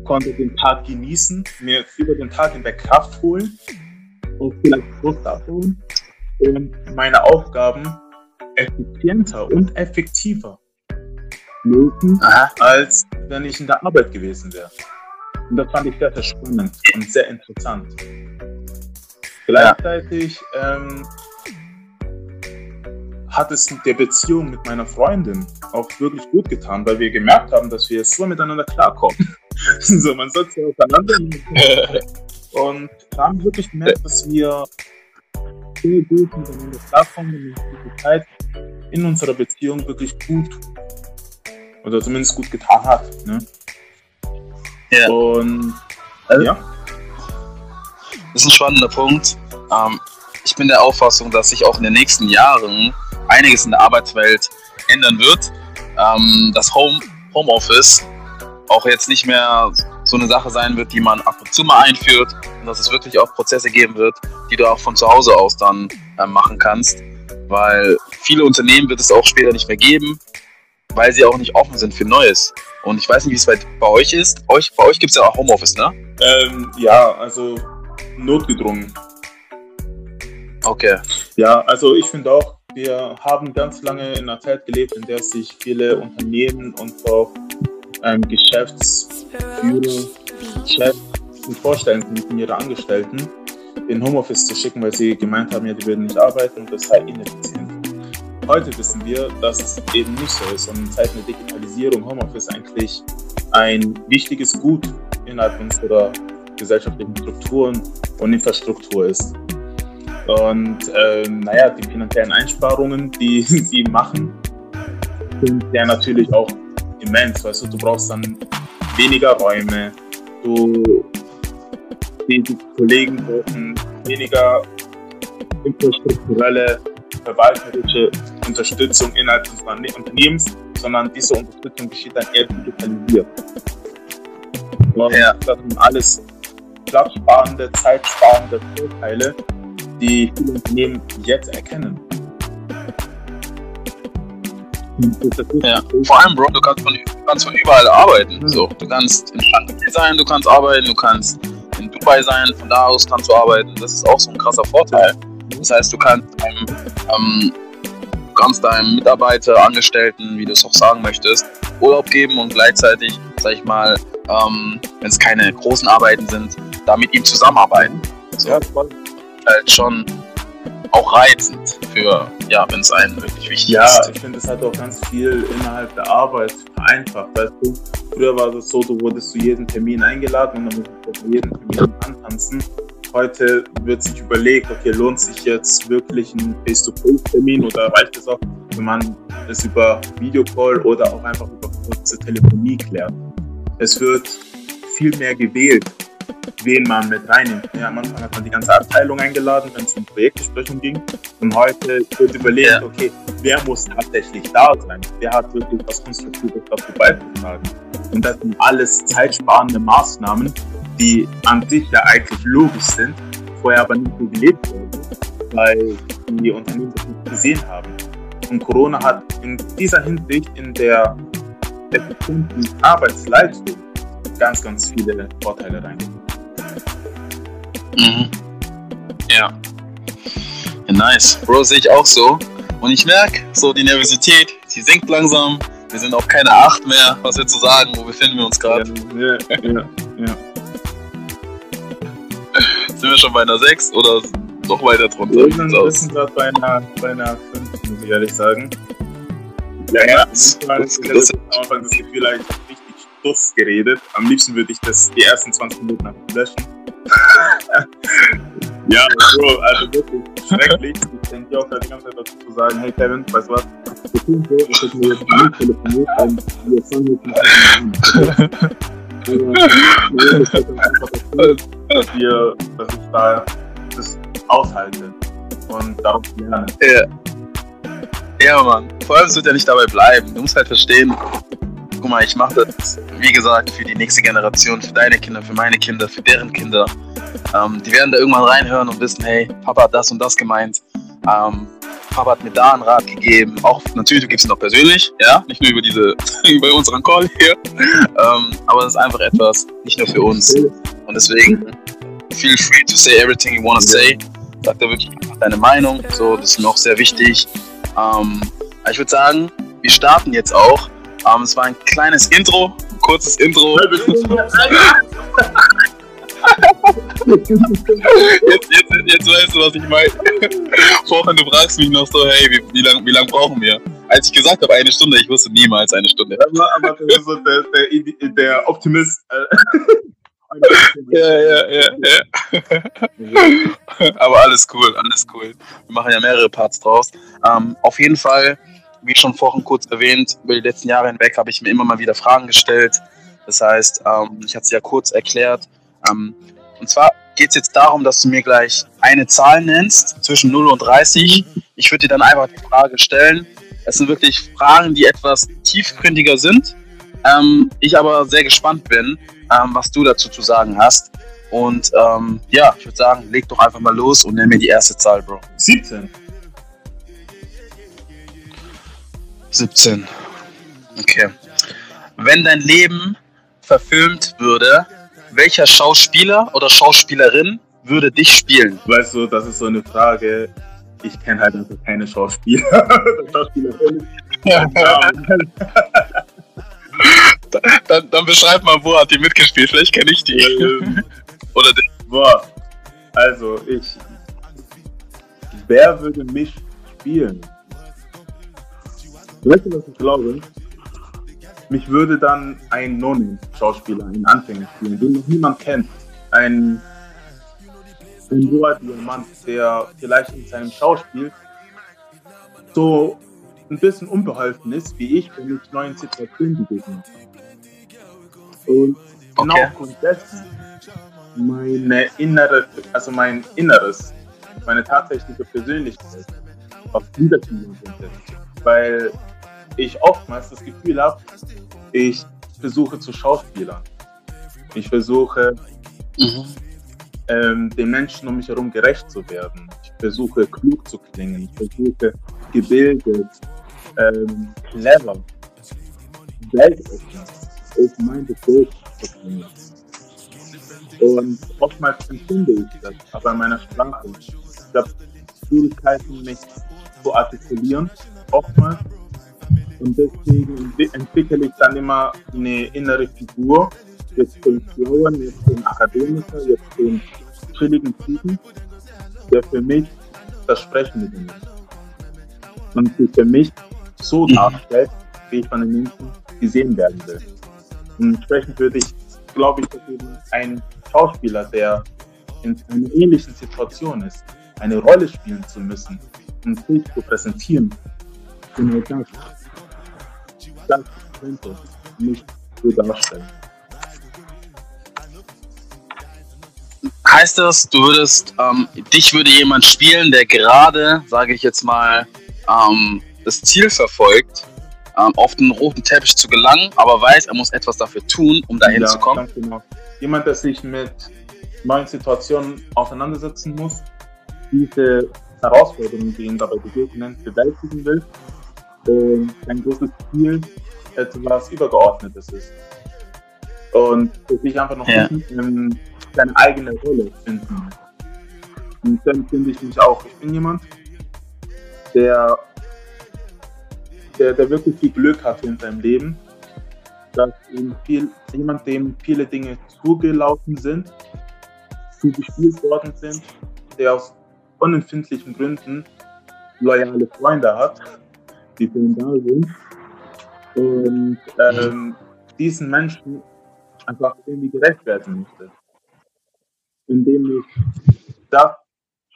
konnte den Tag genießen, mir über den Tag hinweg Kraft holen und vielleicht Lust abholen und meine Aufgaben effizienter und effektiver lösen, als wenn ich in der Arbeit gewesen wäre. Und das fand ich sehr, sehr spannend und sehr interessant. Gleichzeitig ähm, hat es der Beziehung mit meiner Freundin auch wirklich gut getan, weil wir gemerkt haben, dass wir so miteinander klarkommen. (laughs) so, man sollte ja auseinander. und wir haben wirklich gemerkt, dass wir sehr gut miteinander klarkommen und die Zeit in unserer Beziehung wirklich gut oder zumindest gut getan hat. Ne? Ja. Und also, ja. Das ist ein spannender Punkt. Ähm, ich bin der Auffassung, dass sich auch in den nächsten Jahren einiges in der Arbeitswelt ändern wird. Ähm, das Home, Homeoffice auch jetzt nicht mehr so eine Sache sein wird, die man ab und zu mal einführt und dass es wirklich auch Prozesse geben wird, die du auch von zu Hause aus dann äh, machen kannst, weil viele Unternehmen wird es auch später nicht mehr geben, weil sie auch nicht offen sind für Neues. Und ich weiß nicht, wie es bei, bei euch ist. Euch, bei euch gibt es ja auch Homeoffice, ne? Ähm, ja, also notgedrungen. Okay. Ja, also ich finde auch, wir haben ganz lange in einer Zeit gelebt, in der sich viele Unternehmen und auch ähm, Geschäftsführer, Chefs vorstellen konnten, ihre Angestellten in Homeoffice zu schicken, weil sie gemeint haben, ja, die würden nicht arbeiten und das sei ineffizient. Heute wissen wir, dass es eben nicht so ist und in Zeiten der Digitalisierung Homeoffice eigentlich ein wichtiges Gut innerhalb unserer gesellschaftlichen Strukturen und Infrastruktur ist. Und äh, naja, die finanziellen Einsparungen, die (laughs) sie machen, sind ja natürlich auch immens. Weißt du, du brauchst dann weniger Räume, du die Kollegen brauchen weniger infrastrukturelle, verwalterische Unterstützung innerhalb des Unternehmens, sondern diese Unterstützung geschieht dann eher digitalisiert. Und ja. Das sind alles platzsparende, zeitsparende Vorteile, die viele Unternehmen jetzt erkennen. Ja. Vor allem, Bro, du kannst von, kannst von überall arbeiten. Mhm. So, du kannst in Shanghai sein, du kannst arbeiten, du kannst in Dubai sein, von da aus kannst du arbeiten. Das ist auch so ein krasser Vorteil. Das heißt, du kannst deinem, ähm, kannst deinem Mitarbeiter, Angestellten, wie du es auch sagen möchtest, Urlaub geben und gleichzeitig, sag ich mal, ähm, wenn es keine großen Arbeiten sind, da mit ihm zusammenarbeiten. So. Ja, halt schon auch reizend für, ja, wenn es einen wirklich wichtig ja, ist. Ja, ich finde, es hat auch ganz viel innerhalb der Arbeit vereinfacht. Weißt du, früher war es so, du wurdest zu jedem Termin eingeladen und dann musstest du jeden Termin antanzen. Heute wird sich überlegt, okay, lohnt sich jetzt wirklich ein Face-to-Face-Termin oder reicht es auch, wenn man es über Videocall oder auch einfach über kurze Telefonie klärt. Es wird viel mehr gewählt wen man mit reinnimmt. Ja, am Anfang hat man die ganze Abteilung eingeladen, wenn es um Projektbesprechung ging. Und heute wird überlegt, ja. okay, wer muss tatsächlich da sein? Wer hat wirklich was Konstruktives dazu beizutragen? Und das sind alles zeitsparende Maßnahmen, die an sich ja eigentlich logisch sind, vorher aber nicht so gelebt wurden, weil die Unternehmen das nicht gesehen haben. Und Corona hat in dieser Hinsicht in der effizienten Arbeitsleistung ganz, ganz viele Vorteile reingebracht. Mhm. Ja. ja. Nice. Bro, sehe ich auch so. Und ich merke, so die Nervosität, sie sinkt langsam. Wir sind auf keine Acht mehr, was wir zu sagen, wo befinden wir uns gerade. Ja, ja, ja, Sind wir schon bei einer 6 oder noch weiter drunter? Wir sind, gerade bei einer, bei einer 5, muss ich ehrlich sagen. Ja, ja, das, das, das, das, am Anfang das Gefühl, ich richtig Stuss geredet. Am liebsten würde ich das die ersten 20 Minuten löschen. (laughs) ja, Bro, also wirklich schrecklich. Ich denke auch die ganze Zeit dazu zu sagen, hey Kevin, weißt du was? Wir tun so, ich hätte mir jetzt nicht telefoniert und wir fangen jetzt nicht an. wir, dass ich da das aushalte und darauf lerne. Ja. Ja, Mann. Vor allem, wird ja nicht dabei bleiben. Du musst halt verstehen, guck mal, ich mache das, wie gesagt, für die nächste Generation, für deine Kinder, für meine Kinder, für deren Kinder. Ähm, die werden da irgendwann reinhören und wissen, hey, Papa hat das und das gemeint. Ähm, Papa hat mir da einen Rat gegeben. Auch natürlich, du gibst ihn auch persönlich, ja, nicht nur über diese, (laughs) über unseren Call hier. Ähm, aber das ist einfach etwas, nicht nur für uns. Und deswegen, feel free to say everything you wanna say. Sag da wirklich deine Meinung. So, das ist mir auch sehr wichtig. Ähm, ich würde sagen, wir starten jetzt auch. Um, ähm, es war ein kleines Intro, ein kurzes Intro. (laughs) jetzt, jetzt, jetzt weißt du, was ich meine. (laughs) Vorhin, du fragst mich noch so, hey, wie, wie lange wie lang brauchen wir? Als ich gesagt habe, eine Stunde, ich wusste niemals eine Stunde. Aber, aber das ist so der, der, der Optimist. (laughs) ja, ja, ja, ja. aber alles cool, alles cool. Wir machen ja mehrere Parts draus. Um, ähm, auf jeden Fall wie schon vorhin kurz erwähnt, über die letzten Jahre hinweg habe ich mir immer mal wieder Fragen gestellt. Das heißt, ähm, ich hatte es ja kurz erklärt. Ähm, und zwar geht es jetzt darum, dass du mir gleich eine Zahl nennst, zwischen 0 und 30. Ich würde dir dann einfach die Frage stellen. Es sind wirklich Fragen, die etwas tiefgründiger sind. Ähm, ich aber sehr gespannt bin, ähm, was du dazu zu sagen hast. Und ähm, ja, ich würde sagen, leg doch einfach mal los und nenn mir die erste Zahl, Bro. 17. 17. Okay. Wenn dein Leben verfilmt würde, welcher Schauspieler oder Schauspielerin würde dich spielen? Weißt du, das ist so eine Frage. Ich kenne halt einfach keine Schauspieler. (laughs) Schauspielerin. dann, dann beschreib mal, wo hat die mitgespielt? Vielleicht kenne ich die. Ähm, oder den. Boah. Also, ich. Wer würde mich spielen? Weißt du, was ich glaube? Mich würde dann ein non schauspieler in Anfängen spielen, den noch niemand kennt. ein, ein hoher Diamant, der vielleicht in seinem Schauspiel so ein bisschen unbeholfen ist, wie ich, wenn ich neuen Situationen begegne. Und genau okay. aufgrund dessen meine innere, also mein Inneres, meine tatsächliche Persönlichkeit auf Wiederfinden. Weil ich oftmals das Gefühl habe, ich versuche zu schauspielern. Ich versuche, mhm. ähm, den Menschen um mich herum gerecht zu werden. Ich versuche, klug zu klingen. Ich versuche, gebildet, ähm, clever, weltoffen, open-minded zu klingen. Und oftmals empfinde ich das, aber in meiner Sprache. Ich habe Schwierigkeiten, mich zu artikulieren, oftmals. Und deswegen entwickle ich dann immer eine innere Figur. Jetzt den Schlauen, jetzt den Akademiker, jetzt den chilligen Typen, der für mich das Sprechen mit ihm ist. Und sich für mich so mhm. darstellt, wie ich von den Menschen gesehen werden will. Und entsprechend würde ich, glaube ich, dass eben ein Schauspieler, der in einer ähnlichen Situation ist, eine Rolle spielen zu müssen und sich zu präsentieren, genau das, das könnte nicht so darstellen. Heißt das, du würdest, ähm, dich würde jemand spielen, der gerade, sage ich jetzt mal, ähm, das Ziel verfolgt, ähm, auf den roten Teppich zu gelangen, aber weiß, er muss etwas dafür tun, um dahin ja, zu kommen? Genau. Jemand, der sich mit neuen Situationen auseinandersetzen muss, diese Herausforderungen, die ihn dabei begegnen, bewältigen will und ein großes Ziel etwas Übergeordnetes ist. Und sich einfach noch ja. in seine eigene Rolle finden. Und dann finde ich mich auch, ich bin jemand, der, der, der wirklich viel Glück hatte in seinem Leben, dass ihm viel, jemand, dem viele Dinge zugelaufen sind, zugespielt worden sind, der aus unempfindlichen Gründen loyale Freunde hat, die ihn da sind. Und ähm, diesen Menschen einfach irgendwie gerecht werden möchte. Indem ich das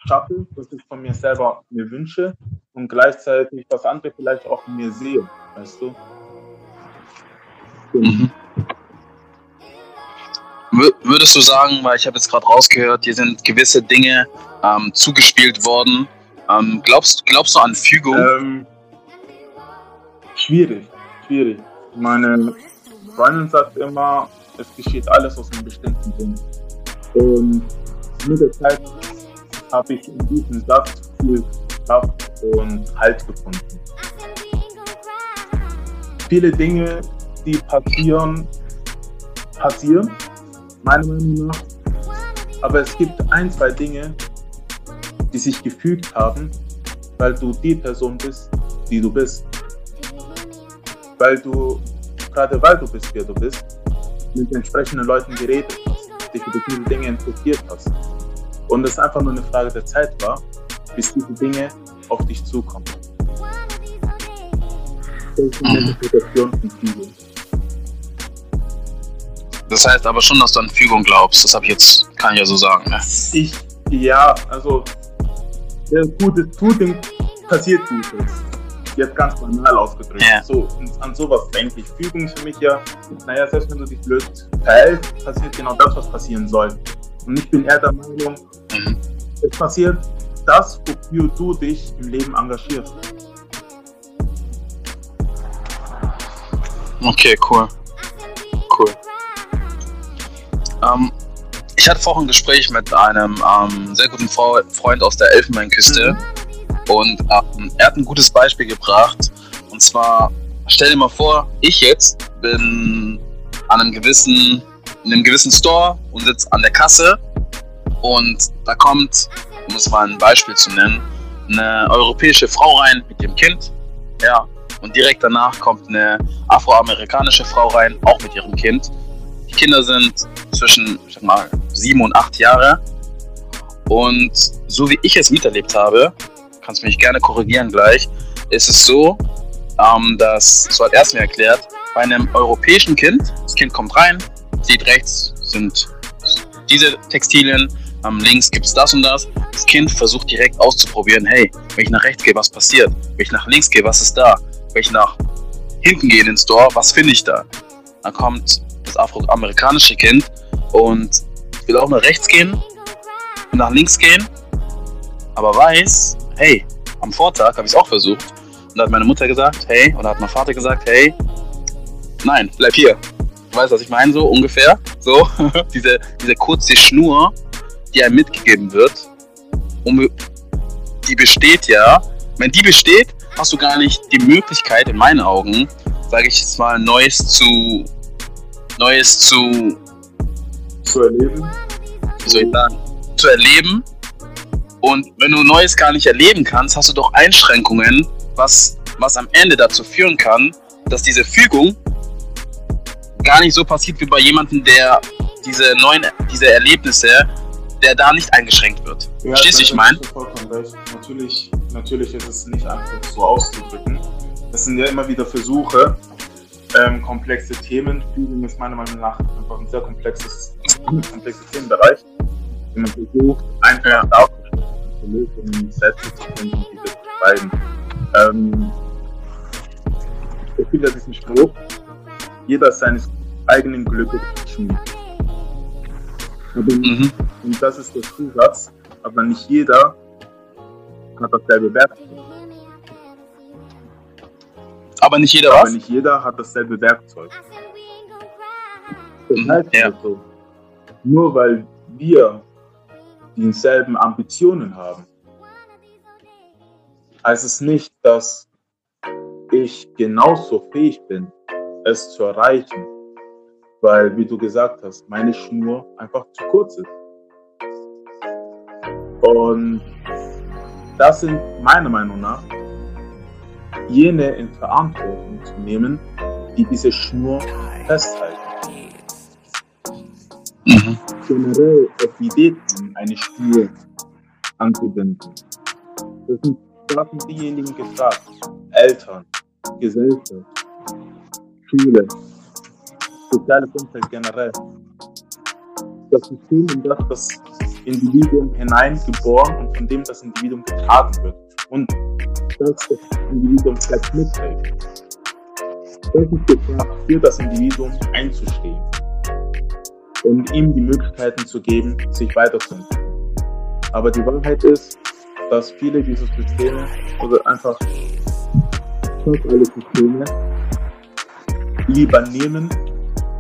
schaffe, was ich von mir selber mir wünsche und gleichzeitig was andere vielleicht auch in mir sehen, weißt du? Mhm. Würdest du sagen, weil ich habe jetzt gerade rausgehört, hier sind gewisse Dinge ähm, zugespielt worden. Ähm, glaubst, glaubst du an Fügung? Ähm, schwierig, schwierig. Meine Freundin sagt immer, es geschieht alles aus einem bestimmten Grund. Und mit der Zeit habe ich in diesem Satz viel Kraft und Halt gefunden. Viele Dinge, die passieren, passieren, meiner Meinung nach. Aber es gibt ein, zwei Dinge, die sich gefügt haben, weil du die Person bist, die du bist. Weil du, gerade weil du bist, wer du bist, mit entsprechenden Leuten geredet hast, dich für diese Dinge interessiert hast. Und es einfach nur eine Frage der Zeit war, bis diese Dinge auf dich zukommen. Das heißt aber schon, dass du an Fügung glaubst. Das habe ich jetzt, kann ich ja so sagen. Ne? Ich, ja, also, der Gute tut, dem passiert Gutes. Jetzt ganz banal ausgedrückt. Ja. So, an sowas denke ich. Fügung ist für mich ja, naja, selbst wenn du dich blöd verhältst, passiert genau das, was passieren soll. Und ich bin eher der Meinung, mhm. es passiert das, wofür du dich im Leben engagierst. Okay, cool. Cool. Ähm, ich hatte vorhin ein Gespräch mit einem ähm, sehr guten Freund aus der Elfenbeinküste mhm. Und ähm, er hat ein gutes Beispiel gebracht. Und zwar, stell dir mal vor, ich jetzt bin an einem gewissen, in einem gewissen Store und sitze an der Kasse und da kommt, um es mal ein Beispiel zu nennen, eine europäische Frau rein mit ihrem Kind. Ja, und direkt danach kommt eine afroamerikanische Frau rein, auch mit ihrem Kind. Die Kinder sind zwischen, ich sag mal, sieben und acht Jahre. Und so wie ich es miterlebt habe, kannst mich gerne korrigieren gleich, ist es so, ähm, dass, so hat er es mir erklärt, bei einem europäischen Kind, das Kind kommt rein, sieht rechts, sind diese Textilien, ähm, links gibt es das und das. Das Kind versucht direkt auszuprobieren, hey, wenn ich nach rechts gehe, was passiert? Wenn ich nach links gehe, was ist da? Wenn ich nach hinten gehe in den Store, was finde ich da? Dann kommt das afroamerikanische Kind und will auch nach rechts gehen und nach links gehen, aber weiß, hey, am Vortag habe ich es auch versucht. Und da hat meine Mutter gesagt, hey, oder hat mein Vater gesagt, hey, nein, bleib hier. Du weißt, was ich meine, so ungefähr. So, (laughs) diese, diese kurze Schnur, die einem mitgegeben wird, um, die besteht ja. Wenn die besteht, hast du gar nicht die Möglichkeit, in meinen Augen, sage ich jetzt mal, Neues zu, Neues zu, zu erleben. Wie soll ich sagen? Zu erleben. Und wenn du Neues gar nicht erleben kannst, hast du doch Einschränkungen, was, was am Ende dazu führen kann, dass diese Fügung gar nicht so passiert wie bei jemandem, der diese neuen, diese Erlebnisse, der da nicht eingeschränkt wird. Ja, Verstehst du, ich meine? Natürlich, natürlich ist es nicht einfach so auszudrücken. Es sind ja immer wieder Versuche, ähm, komplexe Themen. Fühlen ist meiner Meinung nach einfach ein sehr komplexes, komplexer Themenbereich, den man versucht, einfach ja. Lösungen, Sätze zu finden, die das beschreiben. Ähm, es gibt ja diesen Spruch, jeder seines eigenen Glückes Schmied. Mhm. Und das ist der Zusatz, aber nicht jeder hat dasselbe Werkzeug. Aber nicht jeder aber was? nicht jeder hat dasselbe Werkzeug. Das Mhm, heißt ja. also, nur weil wir dieselben Ambitionen haben, heißt es nicht, dass ich genauso fähig bin, es zu erreichen. Weil, wie du gesagt hast, meine Schnur einfach zu kurz ist. Und das sind meiner Meinung nach jene in Verantwortung zu nehmen, die diese Schnur festhalten. Mhm. Generell auf die Idee kommen, eine Schnur anzuwenden. Das sind diejenigen gefragt. Eltern, Gesellschaft, Schule, soziales Umfeld generell. Das System, in das das Individuum hineingeboren und von dem das Individuum getragen wird. Und das das Individuum selbst mitträgt. Das ist gefragt, für das Individuum einzustehen und ihm die Möglichkeiten zu geben, sich weiterzuentwickeln. Aber die Wahrheit ist, dass viele dieser Systeme oder einfach fast alle Systeme lieber nehmen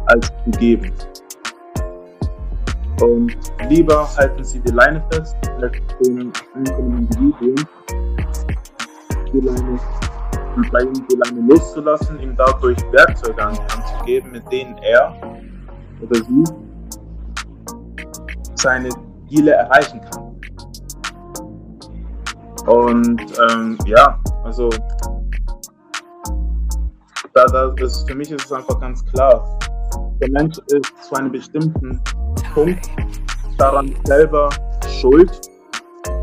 als zu geben. Und lieber halten sie die Leine fest, als den einzelnen Individuen die Leine die Leine loszulassen, ihm dadurch Werkzeuge an die Hand zu geben, mit denen er oder sie seine Ziele erreichen kann. Und ähm, ja, also da, da ist, für mich ist es einfach ganz klar, der Mensch ist zu einem bestimmten Punkt daran selber schuld,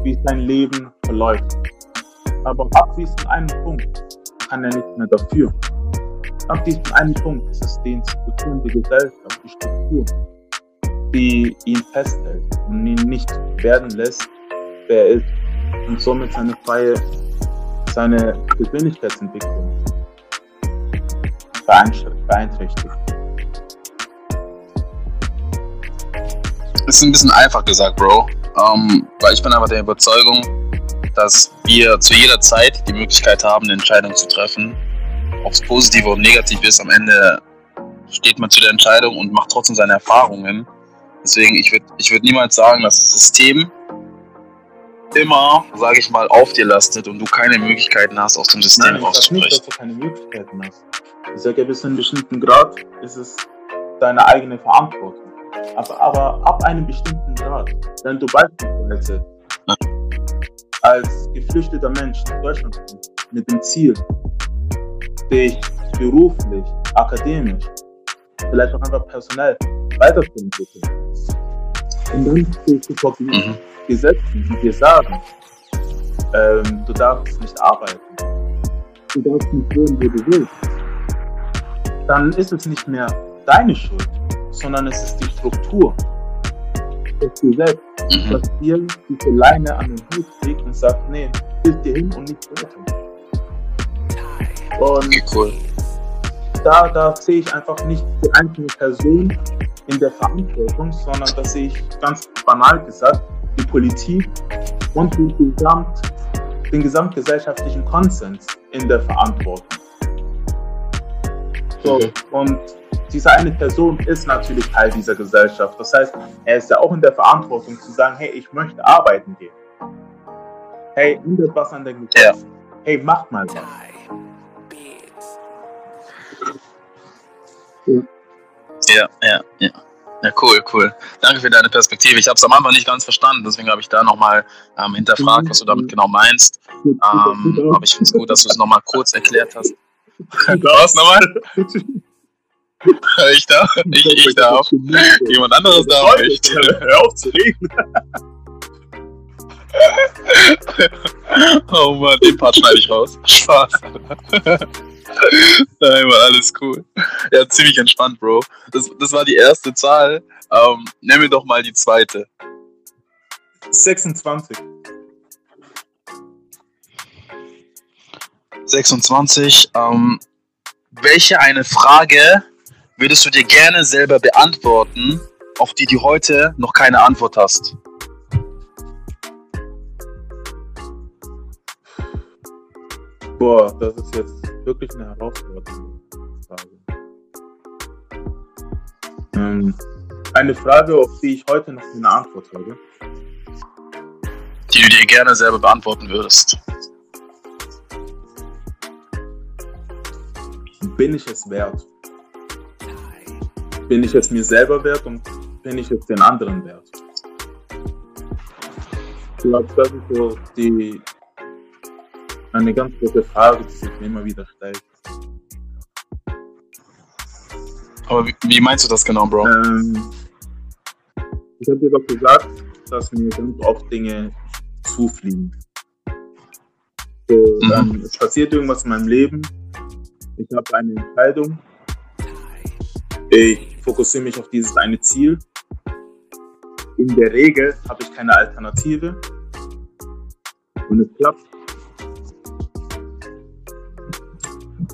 wie sein Leben verläuft. Aber ab diesem einen Punkt kann er nicht mehr dafür. Ab diesem einen Punkt ist es die Institution, die Gesellschaft, die Struktur, die ihn festhält und ihn nicht werden lässt, wer er ist und somit seine freie, seine Persönlichkeitsentwicklung beeinträchtigt. Ist ein bisschen einfach gesagt, Bro. Ähm, weil ich bin einfach der Überzeugung, dass wir zu jeder Zeit die Möglichkeit haben, eine Entscheidung zu treffen. Ob es positiv oder negativ ist, am Ende steht man zu der Entscheidung und macht trotzdem seine Erfahrungen. Deswegen, ich würde ich würd niemals sagen, dass das System immer, sage ich mal, auf dir lastet und du keine Möglichkeiten hast, aus dem System Nein, ich sage nicht, dass du keine Möglichkeiten hast. Ich sage, bis zu einem bestimmten Grad ist es deine eigene Verantwortung. Aber, aber ab einem bestimmten Grad, wenn du beispielsweise Ja. als geflüchteter Mensch nach Deutschland kommst, mit dem Ziel, dich beruflich, akademisch, vielleicht auch einfach personell weiterzuentwickeln. Und dann du vor Mhm. Gesetzen, die dir sagen, ähm, du darfst nicht arbeiten, du darfst nicht wohnen, wo du willst, dann ist es nicht mehr deine Schuld, sondern es ist die Struktur, das Gesetz, mhm. dass ihr diese Leine an den Hut legt und sagt, nee, bis hierhin und nicht weiter. Und okay, cool. da, da sehe ich einfach nicht die einzelne Person in der Verantwortung, sondern da sehe ich ganz banal gesagt die Politik und die Gesamt, den gesamtgesellschaftlichen Konsens in der Verantwortung. So, okay. und diese eine Person ist natürlich Teil dieser Gesellschaft. Das heißt, er ist ja auch in der Verantwortung zu sagen, hey, ich möchte arbeiten gehen. Hey, ändert was an der Gesellschaft. Ja. Hey, macht mal was. Ja, ja, ja. Ja, cool, cool. Danke für deine Perspektive. Ich habe es am Anfang nicht ganz verstanden, deswegen habe ich da nochmal ähm, hinterfragt, was du damit genau meinst. Ähm, aber ich finde es gut, dass du es nochmal kurz erklärt hast. (laughs) Was nochmal? Ich darf? Ich, ich darf. Jemand anderes darf nicht. Hör auf zu reden. (laughs) Oh Mann, den Part schneide ich raus. Spaß. (laughs) Nein, war alles cool. Ja, ziemlich entspannt, Bro. Das, das war die erste Zahl. Ähm, nenn mir doch mal die zweite. 26. 26. Ähm, welche eine Frage würdest du dir gerne selber beantworten, auf die du heute noch keine Antwort hast? Boah, das ist jetzt wirklich eine herausfordernde Frage. Ähm, eine Frage, auf die ich heute noch keine Antwort habe. Die du dir gerne selber beantworten würdest. Bin ich es wert? Bin ich es mir selber wert und bin ich es den anderen wert? Ich glaube, das ist so die, eine ganz große Frage, die sich mir immer wieder stellt. Aber wie, wie meinst du das genau, Bro? Ähm, ich habe dir doch gesagt, dass mir ganz oft Dinge zufliegen. So, mhm. ähm, es passiert irgendwas in meinem Leben. Ich habe eine Entscheidung. Ich fokussiere mich auf dieses eine Ziel. In der Regel habe ich keine Alternative. Und es klappt.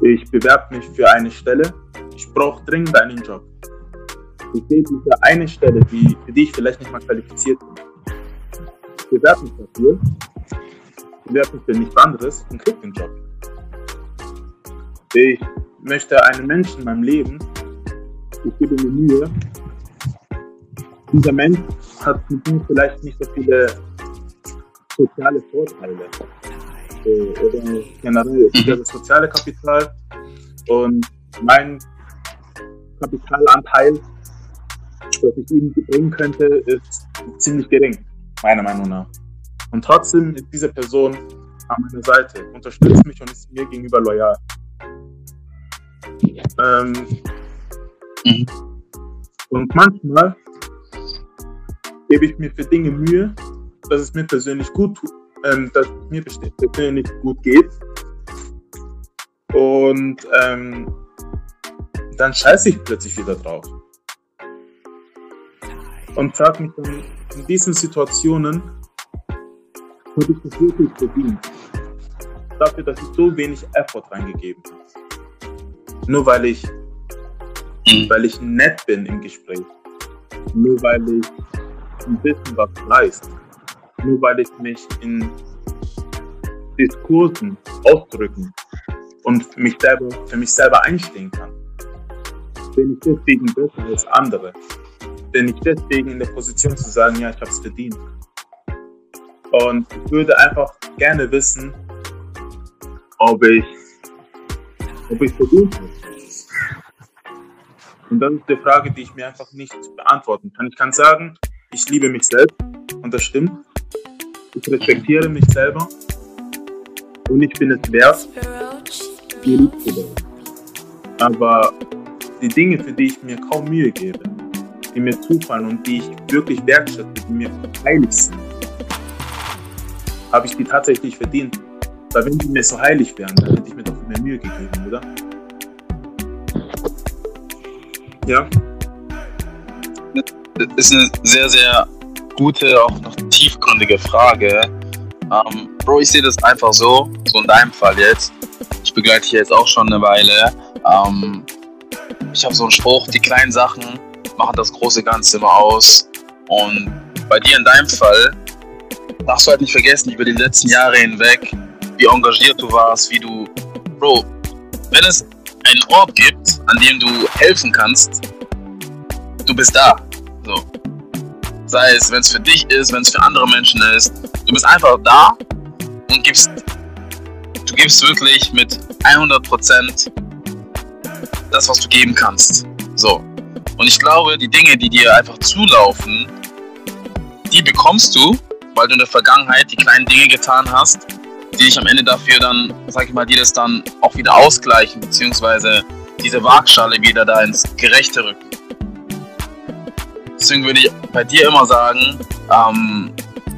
Ich bewerbe mich für eine Stelle. Ich brauche dringend einen Job. Ich sehe diese eine Stelle, die, für die ich vielleicht nicht mal qualifiziert bin. Ich bewerbe mich dafür. Bewerbe mich für nichts anderes und kriege den Job. Ich möchte einen Menschen in meinem Leben, ich gebe mir Mühe. Dieser Mensch hat mit mir vielleicht nicht so viele soziale Vorteile oder generell ist das soziale Kapital und mein Kapitalanteil, das ich ihm bringen könnte, ist ziemlich gering, meiner Meinung nach. Und trotzdem ist diese Person an meiner Seite, unterstützt mich und ist mir gegenüber loyal. Ähm, mhm. Und manchmal gebe ich mir für Dinge Mühe, dass es mir persönlich gut tut ähm, dass es mir persönlich gut geht. Und ähm, dann scheiße ich plötzlich wieder drauf. Und frage mich dann in diesen Situationen, habe ich das wirklich verdient? Dafür, dass ich so wenig Effort reingegeben habe. Nur weil ich, mhm. weil ich nett bin im Gespräch. Nur weil ich ein bisschen was leiste nur weil ich mich in Diskursen ausdrücken und mich selber, für mich selber einstehen kann. Bin ich deswegen besser als andere? Bin ich deswegen in der Position zu sagen, ja, ich habe es verdient? Und ich würde einfach gerne wissen, ob ich ob ich verdient habe. Und das ist die Frage, die ich mir einfach nicht beantworten kann. Ich kann sagen, ich liebe mich selbst und das stimmt. Ich respektiere mich selber und ich bin es wert, lieb zu werden. Aber die Dinge, für die ich mir kaum Mühe gebe, die mir zufallen und die ich wirklich wertschätze, die mir heilig sind, habe ich die tatsächlich verdient. Weil wenn die mir so heilig wären, dann hätte ich mir doch mehr Mühe gegeben, oder? Ja. Das ist eine sehr, sehr gute, auch noch tiefgründige Frage. Ähm, Bro, ich sehe das einfach so, so in deinem Fall jetzt. Ich begleite dich jetzt auch schon eine Weile. Ähm, ich habe so einen Spruch, die kleinen Sachen machen das große Ganze immer aus. Und bei dir in deinem Fall darfst du halt nicht vergessen, über die letzten Jahre hinweg, wie engagiert du warst, wie du, Bro, wenn es einen Ort gibt, an dem du helfen kannst, du bist da. Sei es, wenn es für dich ist, wenn es für andere Menschen ist, du bist einfach da und gibst, du gibst wirklich mit 100% das, was du geben kannst. So. Und ich glaube, die Dinge, die dir einfach zulaufen, die bekommst du, weil du in der Vergangenheit die kleinen Dinge getan hast, die dich am Ende dafür dann, sag ich mal, die das dann auch wieder ausgleichen, beziehungsweise diese Waagschale wieder da ins Gerechte rücken. Deswegen würde ich bei dir immer sagen, ähm,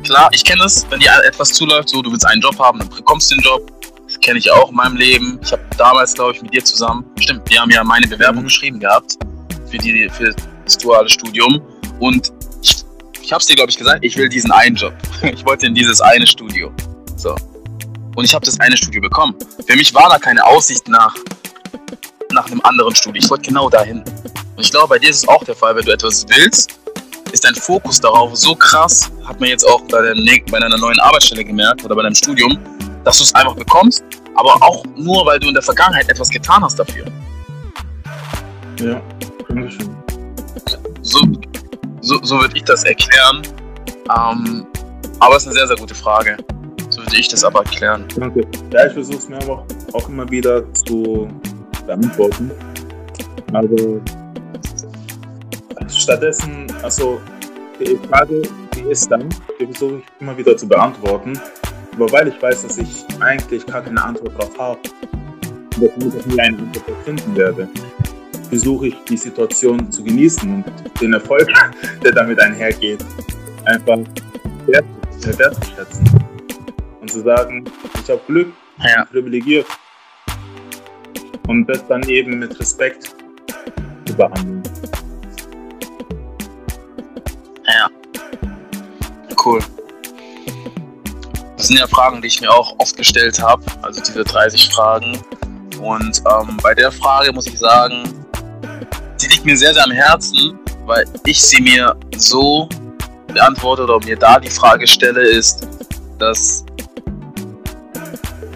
klar, ich kenne es, wenn dir etwas zuläuft, so du willst einen Job haben, dann bekommst du den Job. Das kenne ich auch in meinem Leben. Ich habe damals, glaube ich, mit dir zusammen, stimmt, wir haben ja meine Bewerbung mhm. geschrieben gehabt für, die, für das duale Studium. Und ich, ich habe es dir, glaube ich, gesagt, ich will diesen einen Job. (laughs) Ich wollte in dieses eine Studio. So. Und ich habe das eine Studio bekommen. Für mich war da keine Aussicht nach, nach einem anderen Studio. Ich wollte genau dahin. Und ich glaube, bei dir ist es auch der Fall, wenn du etwas willst, ist dein Fokus darauf so krass, hat man jetzt auch bei, deiner neuen Arbeitsstelle gemerkt oder bei deinem Studium, dass du es einfach bekommst, aber auch nur, weil du in der Vergangenheit etwas getan hast dafür. Ja, Dankeschön. So, so, so würde ich das erklären. Ähm, aber es ist eine sehr, sehr gute Frage. So würde ich das aber erklären. Danke. Ja, ich versuche es mir aber auch immer wieder zu beantworten. Aber stattdessen, also die Frage, die ist dann, die versuche ich immer wieder zu beantworten. Aber weil ich weiß, dass ich eigentlich gar keine Antwort darauf habe und dass ich auch nie eine Antwort finden werde, versuche ich die Situation zu genießen und den Erfolg, der damit einhergeht, einfach wert, wertzuschätzen. Und zu sagen, ich habe Glück, ja. privilegiert. Und das dann eben mit Respekt behandeln. Ja. Cool. Das sind ja Fragen, die ich mir auch oft gestellt habe, also diese 30 Fragen. Und ähm, bei der Frage muss ich sagen, die liegt mir sehr, sehr am Herzen, weil ich sie mir so beantworte oder mir da die Frage stelle, ist, dass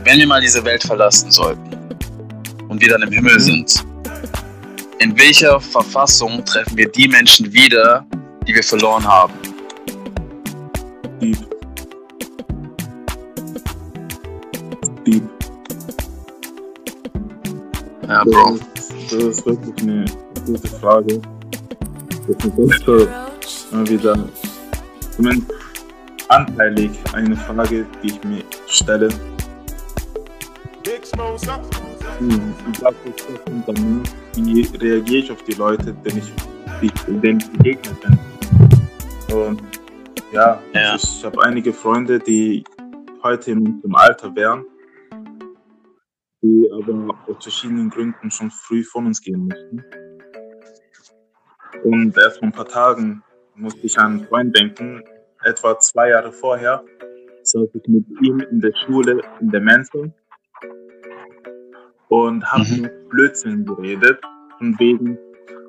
wenn wir mal diese Welt verlassen sollten und wir dann im Himmel sind, in welcher Verfassung treffen wir die Menschen wieder, die wir verloren haben? Deep. Deep. Ja, Bro. Das ist wirklich eine gute Frage. Das ist so immer wieder zumindest anteilig eine Frage, die ich mir stelle. Hm, wie reagiere ich auf die Leute, denen ich, denen ich begegnet bin? Und ja, ja. ich habe einige Freunde, die heute im Alter wären, die aber aus verschiedenen Gründen schon früh von uns gehen mussten. Und erst vor ein paar Tagen musste ich an einen Freund denken, etwa zwei Jahre vorher saß ich mit ihm in der Schule in der Mensa und haben mhm. Blödsinn geredet. Von wegen,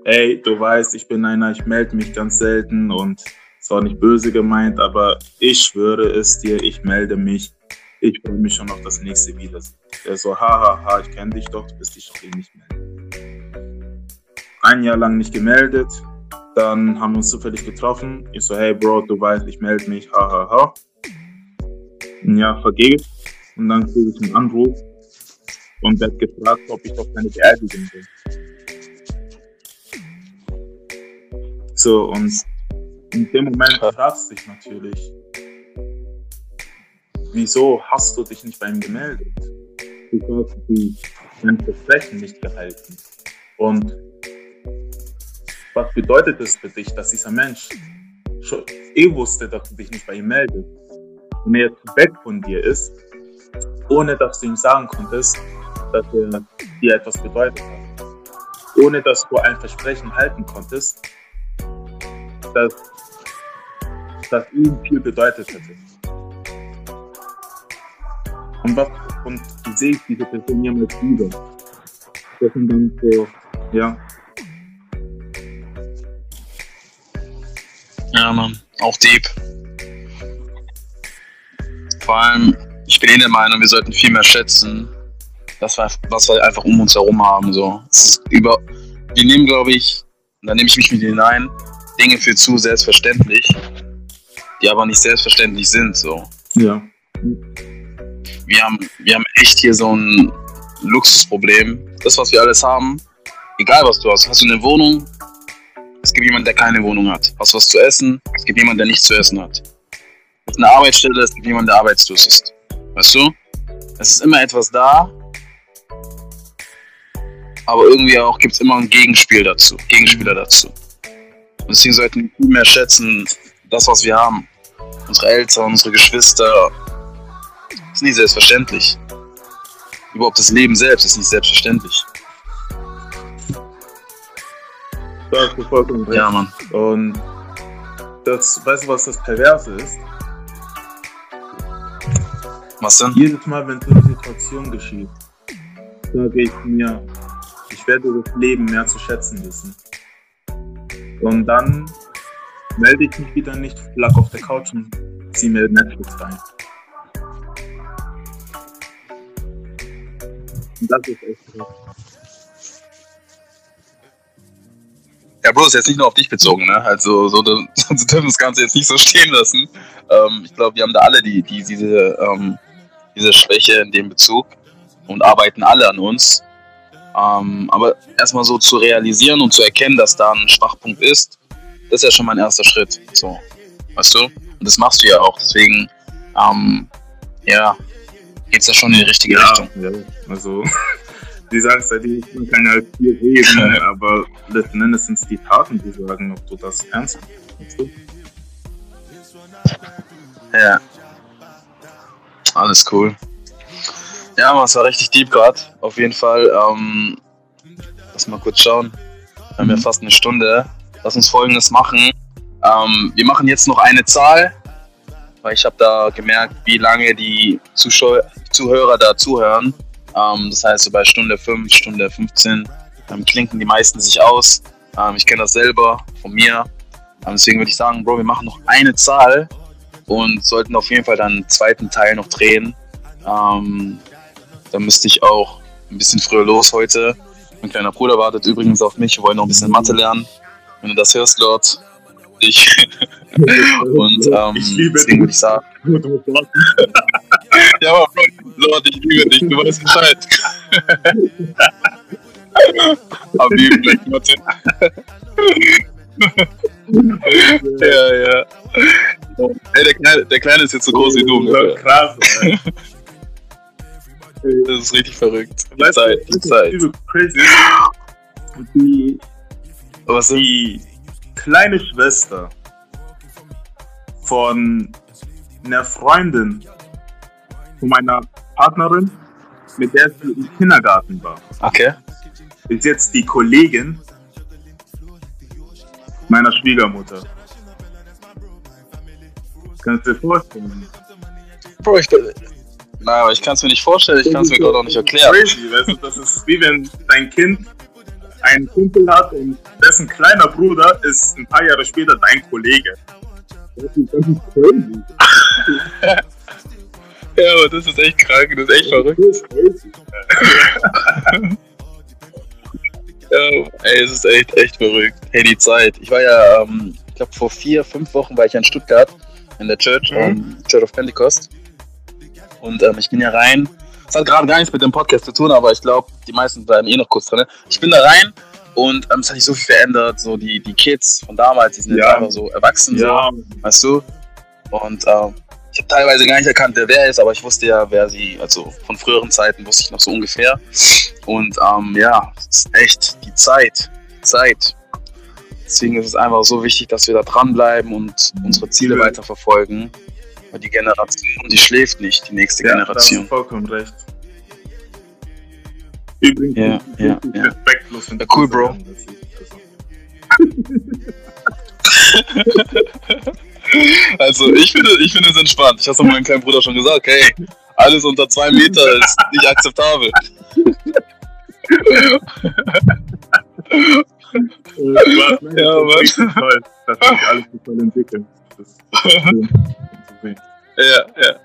ey, du weißt, ich bin einer, ich melde mich ganz selten und es war nicht böse gemeint, aber ich schwöre es dir, ich melde mich. Ich freue mich schon auf das nächste Wiedersehen. Er so, hahaha, ha, ha, ich kenne dich doch, du bist dich doch eh nicht melden. Ein Jahr lang nicht gemeldet, dann haben wir uns zufällig getroffen. Ich so, hey Bro, du weißt, ich melde mich, hahaha. Ha, ha. Ein Jahr vergeht und dann kriege ich einen Anruf und werde gefragt, ob ich doch keine Beerdigung will. So, und in dem Moment fragst du dich natürlich, wieso hast du dich nicht bei ihm gemeldet? Wieso hast du dein Versprechen nicht gehalten? Und was bedeutet es für dich, dass dieser Mensch schon eh wusste, dass du dich nicht bei ihm meldest und er jetzt weg von dir ist, ohne dass du ihm sagen konntest, dass er dir etwas bedeutet hat. Ohne dass du ein Versprechen halten konntest, dass das ihm viel bedeutet hätte. Und was, und sehe ich diese Person jemals wieder? Das sind dann so, ja. Ja, Mann. Auch deep. Vor allem, ich bin eh der Meinung, wir sollten viel mehr schätzen, das wir, was wir einfach um uns herum haben. So. über, wir nehmen, glaube ich, da nehme ich mich mit hinein, Dinge für zu selbstverständlich, die aber nicht selbstverständlich sind. So. Ja. Wir haben, wir haben echt hier so ein Luxusproblem. Das, was wir alles haben, egal was du hast, hast du eine Wohnung, es gibt jemanden, der keine Wohnung hat. Hast du was zu essen, es gibt jemanden, der nichts zu essen hat. Es ist eine Arbeitsstelle, es gibt jemanden, der arbeitslos ist. Weißt du? Es ist immer etwas da, aber irgendwie auch gibt es immer ein Gegenspiel dazu, Gegenspieler dazu. Und deswegen sollten wir viel mehr schätzen, das, was wir haben. Unsere Eltern, unsere Geschwister. Das ist nicht selbstverständlich. Überhaupt das Leben selbst ist nicht selbstverständlich. Da hast du vollkommen recht. Ja, Mann. Und das, weißt du, was das Perverse ist? Was denn? Jedes Mal, wenn so eine Situation geschieht, sage ich mir, werde das Leben mehr zu schätzen wissen. Und dann melde ich mich wieder nicht, lag auf der Couch und ziehe mir Netflix rein. Und das ist echt so. Ja, Bro, ist jetzt nicht nur auf dich bezogen, ne? Also, so, (laughs) so dürfen das Ganze jetzt nicht so stehen lassen. Ähm, ich glaube, wir haben da alle die, die, diese, ähm, diese Schwäche in dem Bezug und arbeiten alle an uns. Ähm, aber erstmal so zu realisieren und zu erkennen, dass da ein Schwachpunkt ist, das ist ja schon mein erster Schritt. So, weißt du? Und das machst du ja auch. Deswegen, ähm, ja, geht es ja schon in die richtige Ja, Richtung. ja, also (laughs) die Sache die man kann halt viel reden, (laughs) aber letzten Endes sind es die Taten, die sagen, ob du das ernst du? Ja. Alles cool. Ja, man, es war richtig deep gerade. Auf jeden Fall. Ähm, lass mal kurz schauen. Wir haben ja Mhm. fast eine Stunde. Lass uns folgendes machen. Ähm, wir machen jetzt noch eine Zahl, weil ich habe da gemerkt, wie lange die Zuschau Zuhörer da zuhören. Ähm, das heißt, so bei Stunde 5, Stunde 15 ähm, klinken die meisten sich aus. Ähm, ich kenne das selber von mir. Ähm, deswegen würde ich sagen, Bro, wir machen noch eine Zahl und sollten auf jeden Fall dann einen zweiten Teil noch drehen. Da müsste ich auch ein bisschen früher los heute. Mein kleiner Bruder wartet übrigens auf mich. Wir wollen noch ein bisschen Mathe lernen. Wenn du das hörst, Lord, ich. (laughs) Und ähm, ich liebe deswegen würde ich sagen, (laughs) ja, aber Lord, ich liebe dich, du weißt Bescheid. Aber wie vielleicht Mathe. ja, ja. Ey, der Kleine, der Kleine ist jetzt so groß wie du. Ja, Alter. (laughs) Das ist richtig verrückt. Die Weißt Zeit, die Zeit. crazy. Die, Was die kleine Schwester von einer Freundin von meiner Partnerin, mit der sie im Kindergarten war, Okay. ist jetzt die Kollegin meiner Schwiegermutter. Kannst du dir vorstellen? Bro, ich bin. Nein, aber ich kann es mir nicht vorstellen, ich kann es mir gerade auch nicht erklären. Crazy, weißt du, das ist wie wenn dein Kind einen Kumpel hat und dessen kleiner Bruder ist ein paar Jahre später dein Kollege. Das ist, das ist crazy. (laughs) Ja, aber das ist echt krank, das ist echt verrückt. Das ist crazy. (laughs) Ja, ey, es ist echt, echt verrückt. Hey, die Zeit. Ich war ja, ähm, ich glaube, vor vier, fünf Wochen war ich in Stuttgart in der Church, Mhm. ähm, Church of Pentecost. Und ähm, ich bin ja rein. Das hat gerade gar nichts mit dem Podcast zu tun, aber ich glaube, die meisten bleiben eh noch kurz drin. Ich bin da rein und ähm, es hat sich so viel verändert. So die, die Kids von damals, die sind jetzt Ja. einfach so erwachsen, Ja, so, weißt du? Und ähm, ich habe teilweise gar nicht erkannt, wer wer ist, aber ich wusste ja, wer sie, also von früheren Zeiten wusste ich noch so ungefähr. Und ähm, ja, es ist echt die Zeit, die Zeit. Deswegen ist es einfach so wichtig, dass wir da dranbleiben und unsere Ziele weiterverfolgen. Weil die Generation, die schläft nicht, die nächste ja da hast du Generation. vollkommen recht. Übrigens, Ja, es ist ja, richtig ja. respektlos. Ja, cool, das Bro. sagen, dass (laughs) ich- also- ich finde, ich finde es entspannt. Ich habe meinem kleinen Bruder schon gesagt, hey, alles unter zwei Meter ist nicht akzeptabel. ja, aber toll, dass sich alles so toll entwickelt. Das, (laughs) das ja, ja.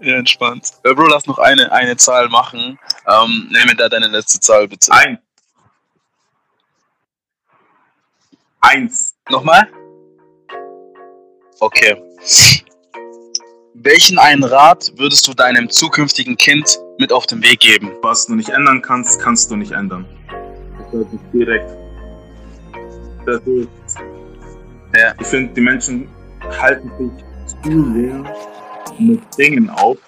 Ja, entspannt. Ja, Bro, lass noch eine, eine Zahl machen. Ähm, nehme da deine letzte Zahl, bitte. Ein. Eins. Nochmal? Okay. Welchen einen Rat würdest du deinem zukünftigen Kind mit auf den Weg geben? Was du nicht ändern kannst, kannst du nicht ändern. Das ist direkt. Das ist, ja. Ich finde, die Menschen halten sich zu sehr mit Dingen auf,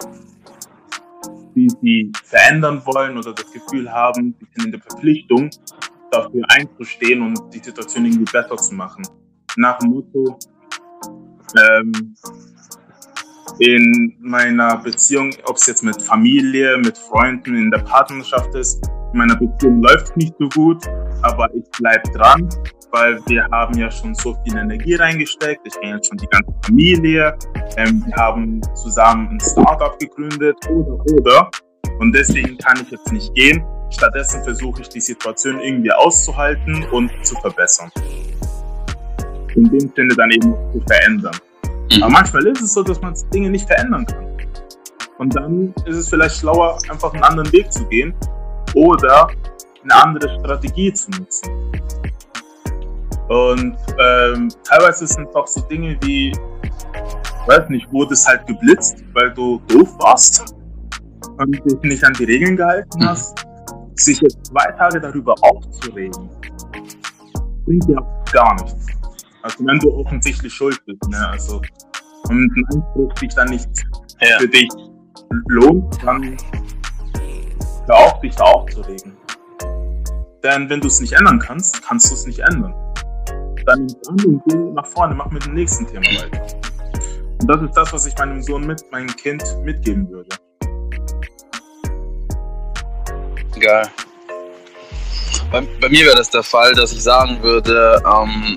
die sie verändern wollen oder das Gefühl haben, sie sind in der Verpflichtung, dafür einzustehen und die Situation irgendwie besser zu machen. Nach dem Motto, ähm, in meiner Beziehung, ob es jetzt mit Familie, mit Freunden, in der Partnerschaft ist, in meiner Beziehung läuft nicht so gut, aber ich bleibe dran, weil wir haben ja schon so viel Energie reingesteckt. Ich kenne jetzt schon die ganze Familie. Ähm, wir haben zusammen ein Startup gegründet oder oder. Und deswegen kann ich jetzt nicht gehen. Stattdessen versuche ich die Situation irgendwie auszuhalten und zu verbessern. In dem Sinne dann eben zu verändern. Mhm. Aber manchmal ist es so, dass man Dinge nicht verändern kann. Und dann ist es vielleicht schlauer, einfach einen anderen Weg zu gehen oder eine andere Strategie zu nutzen. Und ähm, teilweise sind es auch so Dinge wie, weiß nicht, wurde es halt geblitzt, weil du doof warst und dich nicht an die Regeln gehalten mhm. hast. Sich jetzt zwei Tage darüber aufzuregen, bringt ja gar nichts. Also wenn du offensichtlich schuld bist, ne? Also und ein Einspruch sich dann nicht ja. für dich lohnt, dann hör auf, dich da aufzuregen. Denn wenn du es nicht ändern kannst, kannst du es nicht ändern. Dann und geh nach vorne, mach mit dem nächsten Thema weiter. Und das ist das, was ich meinem Sohn mit, meinem Kind mitgeben würde. Geil. Bei, bei mir wäre das der Fall, dass ich sagen würde, ähm,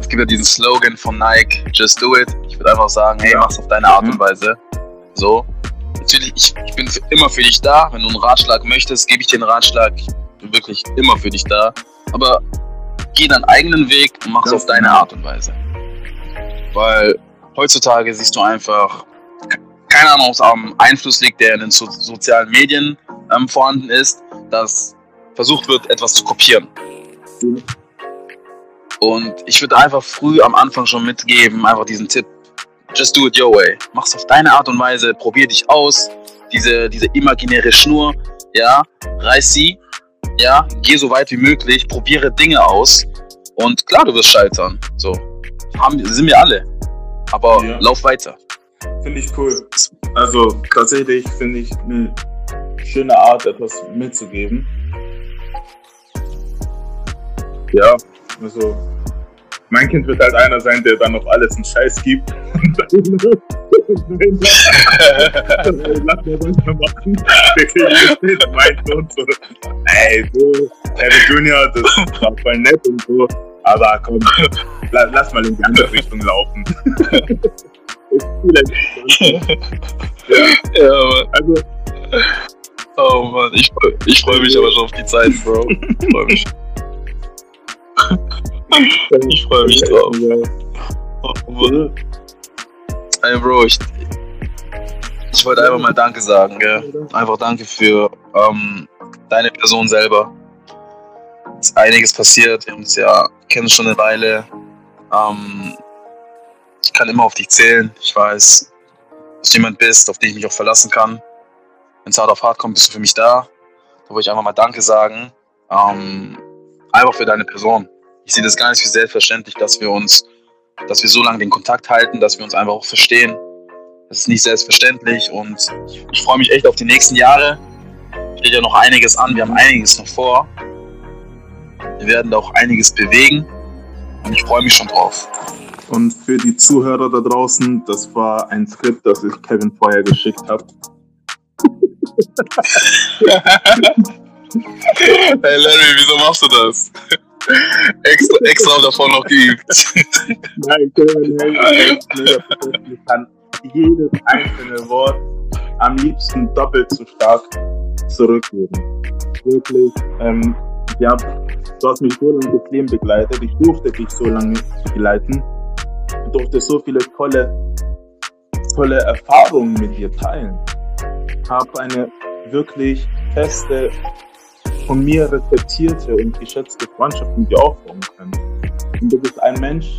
es gibt ja diesen Slogan von Nike, just do it. Ich würde einfach sagen, hey, mach's auf deine Art und mhm. Weise. So. Natürlich, ich, ich bin immer für dich da. Wenn du einen Ratschlag möchtest, gebe ich dir einen Ratschlag. Ich bin wirklich immer für dich da. Aber geh deinen eigenen Weg und mach's auf deine. Art und Weise. Weil heutzutage siehst du einfach, keine Ahnung, ob es am Einfluss liegt, der in den so sozialen Medien ähm, vorhanden ist, dass versucht wird, etwas zu kopieren. Und ich würde einfach früh am Anfang schon mitgeben, einfach diesen Tipp, just do it your way. Mach's auf deine Art und Weise, probier dich aus. Diese, diese imaginäre Schnur, ja, reiß sie, ja, geh so weit wie möglich, probiere Dinge aus. Und klar, du wirst scheitern. So, haben, sind wir alle. Aber ja. lauf weiter. Finde ich cool. Also tatsächlich finde ich eine schöne Art, etwas mitzugeben. Ja, also mein Kind wird halt einer sein, der dann noch alles einen Scheiß gibt. Lass mal das machen. Der Kind mein Sohn so, ey, so, Harry Junior, das war voll nett und so, aber komm, lass mal in die andere Richtung laufen. ja, (laughs) ja, Mann. Also, oh Mann, ich, ich freue mich aber schon auf die Zeit, Bro. Ich freue mich. (laughs) Ich freue mich drauf. Ey, Bro, ich, ich wollte einfach mal Danke sagen, gell? Einfach Danke für ähm, deine Person selber. Es ist einiges passiert. Wir haben uns ja kennen schon eine Weile. Ähm, ich kann immer auf dich zählen. Ich weiß, dass du jemand bist, auf den ich mich auch verlassen kann. Wenn es hart auf hart kommt, bist du für mich da. Da wollte ich einfach mal Danke sagen. Ähm, einfach für deine Person ich sehe das gar nicht für selbstverständlich, dass wir uns, dass wir so lange den Kontakt halten, dass wir uns einfach auch verstehen. Das ist nicht selbstverständlich und ich, freue mich echt auf die nächsten Jahre. Steht ja noch einiges an, wir haben einiges noch vor. Wir werden da auch einiges bewegen und ich freue mich schon drauf. Und für die Zuhörer da draußen, das war ein Skript, das ich Kevin vorher geschickt habe. (laughs) hey Larry, wieso machst du das? Extra, extra davon noch geübt. Nein, hey, ich kann jedes einzelne Wort am liebsten doppelt so stark zurückgeben. Wirklich, ähm, ja, du hast mich so lange das Leben begleitet, ich durfte dich so lange begleiten, ich durfte so viele tolle, tolle Erfahrungen mit dir teilen, habe eine wirklich feste, von mir respektierte und geschätzte Freundschaft mit dir aufbauen können. Und du bist ein Mensch,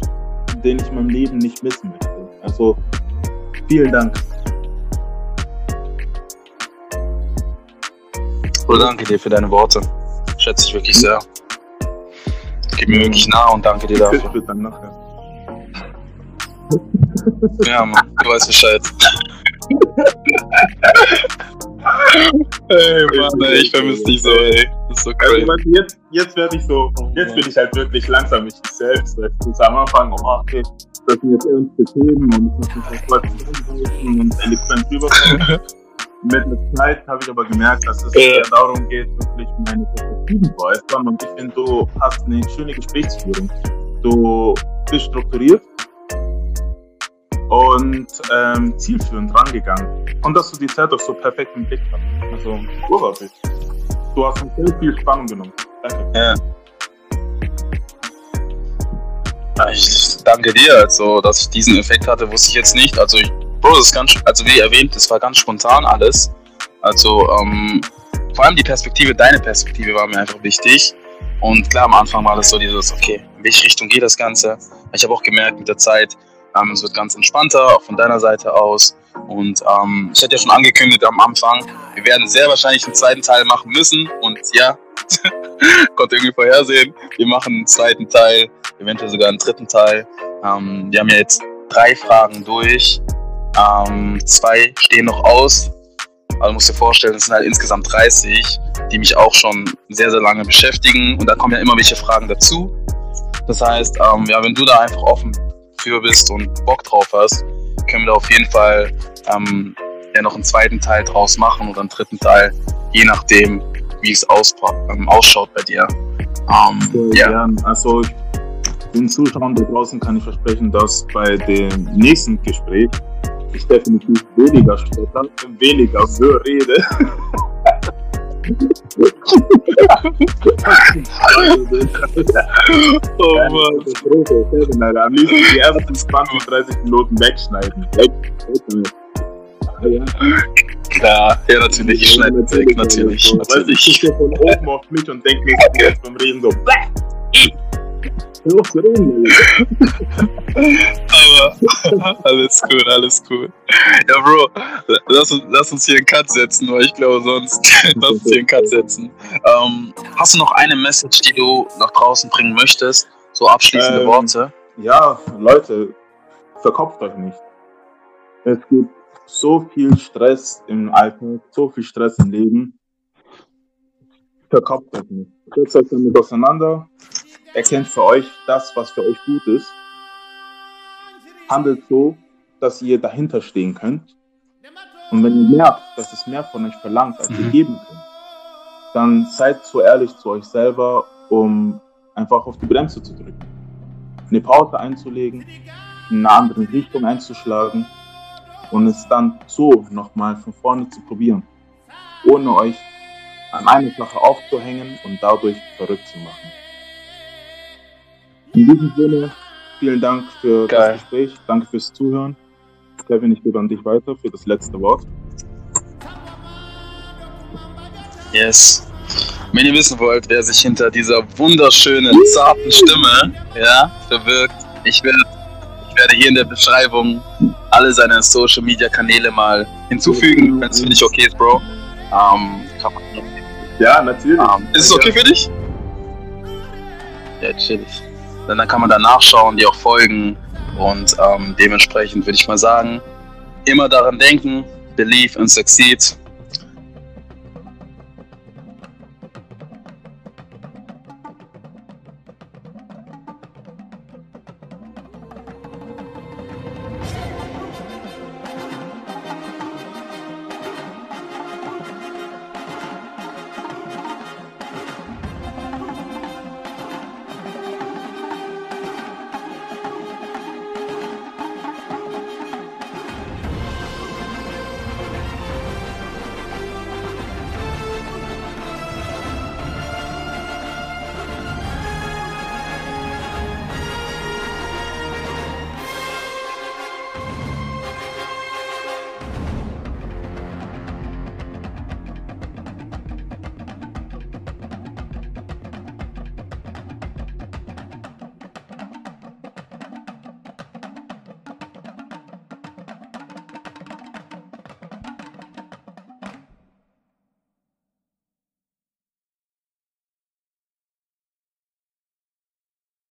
den ich in meinem Leben nicht missen möchte. Also vielen Dank. Bro, danke dir für deine Worte. Schätze ich wirklich sehr. Gib mir wirklich nah und danke dir dafür. Bis dann nachher. Ja, Mann, du weißt Bescheid. Ey, Mann, ey, ich vermisse dich so, ey. Das ist so Also, crazy. weißt du, jetzt, jetzt werde ich so, jetzt bin ich halt wirklich langsam mich selbst. Weißt du, am Anfang, oh, okay, das sind jetzt ernste Themen und ich muss mich sofort zusammenreißen und eloquent rüberkommen. (laughs) Mit der Zeit habe ich aber gemerkt, dass es eher darum geht, wirklich meine Perspektiven zu äußern. Und ich finde, du hast eine schöne Gesprächsführung. Du bist strukturiert und ähm, zielführend rangegangen. Und dass du die Zeit auch so perfekt im Blick hast. Also, großartig. Du hast uns sehr viel Spannung genommen. Danke. Ja. Ich danke dir, also, dass ich diesen Effekt hatte, wusste ich jetzt nicht. Also, ich, Bro, das ist ganz, also wie erwähnt, das war ganz spontan alles. Also, ähm, vor allem die Perspektive, deine Perspektive war mir einfach wichtig. Und klar, am Anfang war das so dieses, okay, in welche Richtung geht das Ganze? Ich habe auch gemerkt mit der Zeit, ähm, es wird ganz entspannter, auch von deiner Seite aus. Und ähm, ich hatte ja schon angekündigt am Anfang, wir werden sehr wahrscheinlich einen zweiten Teil machen müssen. Und ja, (laughs) konnte irgendwie vorhersehen, wir machen einen zweiten Teil, eventuell sogar einen dritten Teil. Ähm, wir haben ja jetzt drei Fragen durch. Ähm, zwei stehen noch aus. Also musst dir vorstellen, es sind halt insgesamt 30, die mich auch schon sehr, sehr lange beschäftigen. Und da kommen ja immer welche Fragen dazu. Das heißt, ähm, ja, wenn du da einfach offen für bist und Bock drauf hast, können wir da auf jeden Fall ähm, ja noch einen zweiten Teil draus machen oder einen dritten Teil, je nachdem, wie es auspa- ähm, ausschaut bei dir. Ähm, ja, gern. Also den Zuschauern da draußen kann ich versprechen, dass bei dem nächsten Gespräch ich definitiv weniger stotter, weniger so rede. (laughs) oh Mann. Katastrophe, Kevin, Alter. Am liebsten die ersten 20, 30 Minuten wegschneiden. Weg. Ah, ja. Klar, ja, natürlich, ich schneide weg, natürlich, Weißt du, ich natürlich. gucke von oben auf mich und denke mir so jetzt beim Reden so, Zu reden. Aber (laughs) alles cool, alles cool. Ja, Bro, lass, uns- lass uns hier einen Cut setzen, weil ich glaube sonst, (laughs) lass uns hier einen Cut setzen. Ähm, hast du noch eine Message, die du nach draußen bringen möchtest? So abschließende Ähm, Worte? Ja, Leute, verkopft euch nicht. Es gibt so viel Stress im Alltag, so viel Stress im Leben. Verkopft euch nicht. Setzt euch damit auseinander. Erkennt für euch das, was für euch gut ist. Handelt so, dass ihr dahinter stehen könnt. Und wenn ihr merkt, dass es mehr von euch verlangt, als ihr Mhm. geben könnt, dann seid so ehrlich zu euch selber, um einfach auf die Bremse zu drücken eine Pause einzulegen, in eine andere Richtung einzuschlagen und es dann so nochmal von vorne zu probieren, ohne euch an eine Sache aufzuhängen und dadurch verrückt zu machen. In diesem Sinne, vielen Dank für Geil. das Gespräch, danke fürs Zuhören. Kevin, ich gebe an dich weiter für das letzte Wort. Yes. Wenn ihr wissen wollt, wer sich hinter dieser wunderschönen, zarten Stimme ja, verbirgt, ich werde, ich werde hier in der Beschreibung alle seine Social Media Kanäle mal hinzufügen, wenn es für dich okay ist, Bro. Ähm, kann man, Ja, natürlich. ähm, ist es okay für dich? Ja, chillig. Dann, dann kann man da nachschauen, die auch folgen. Und ähm, dementsprechend würde ich mal sagen, immer daran denken, believe and succeed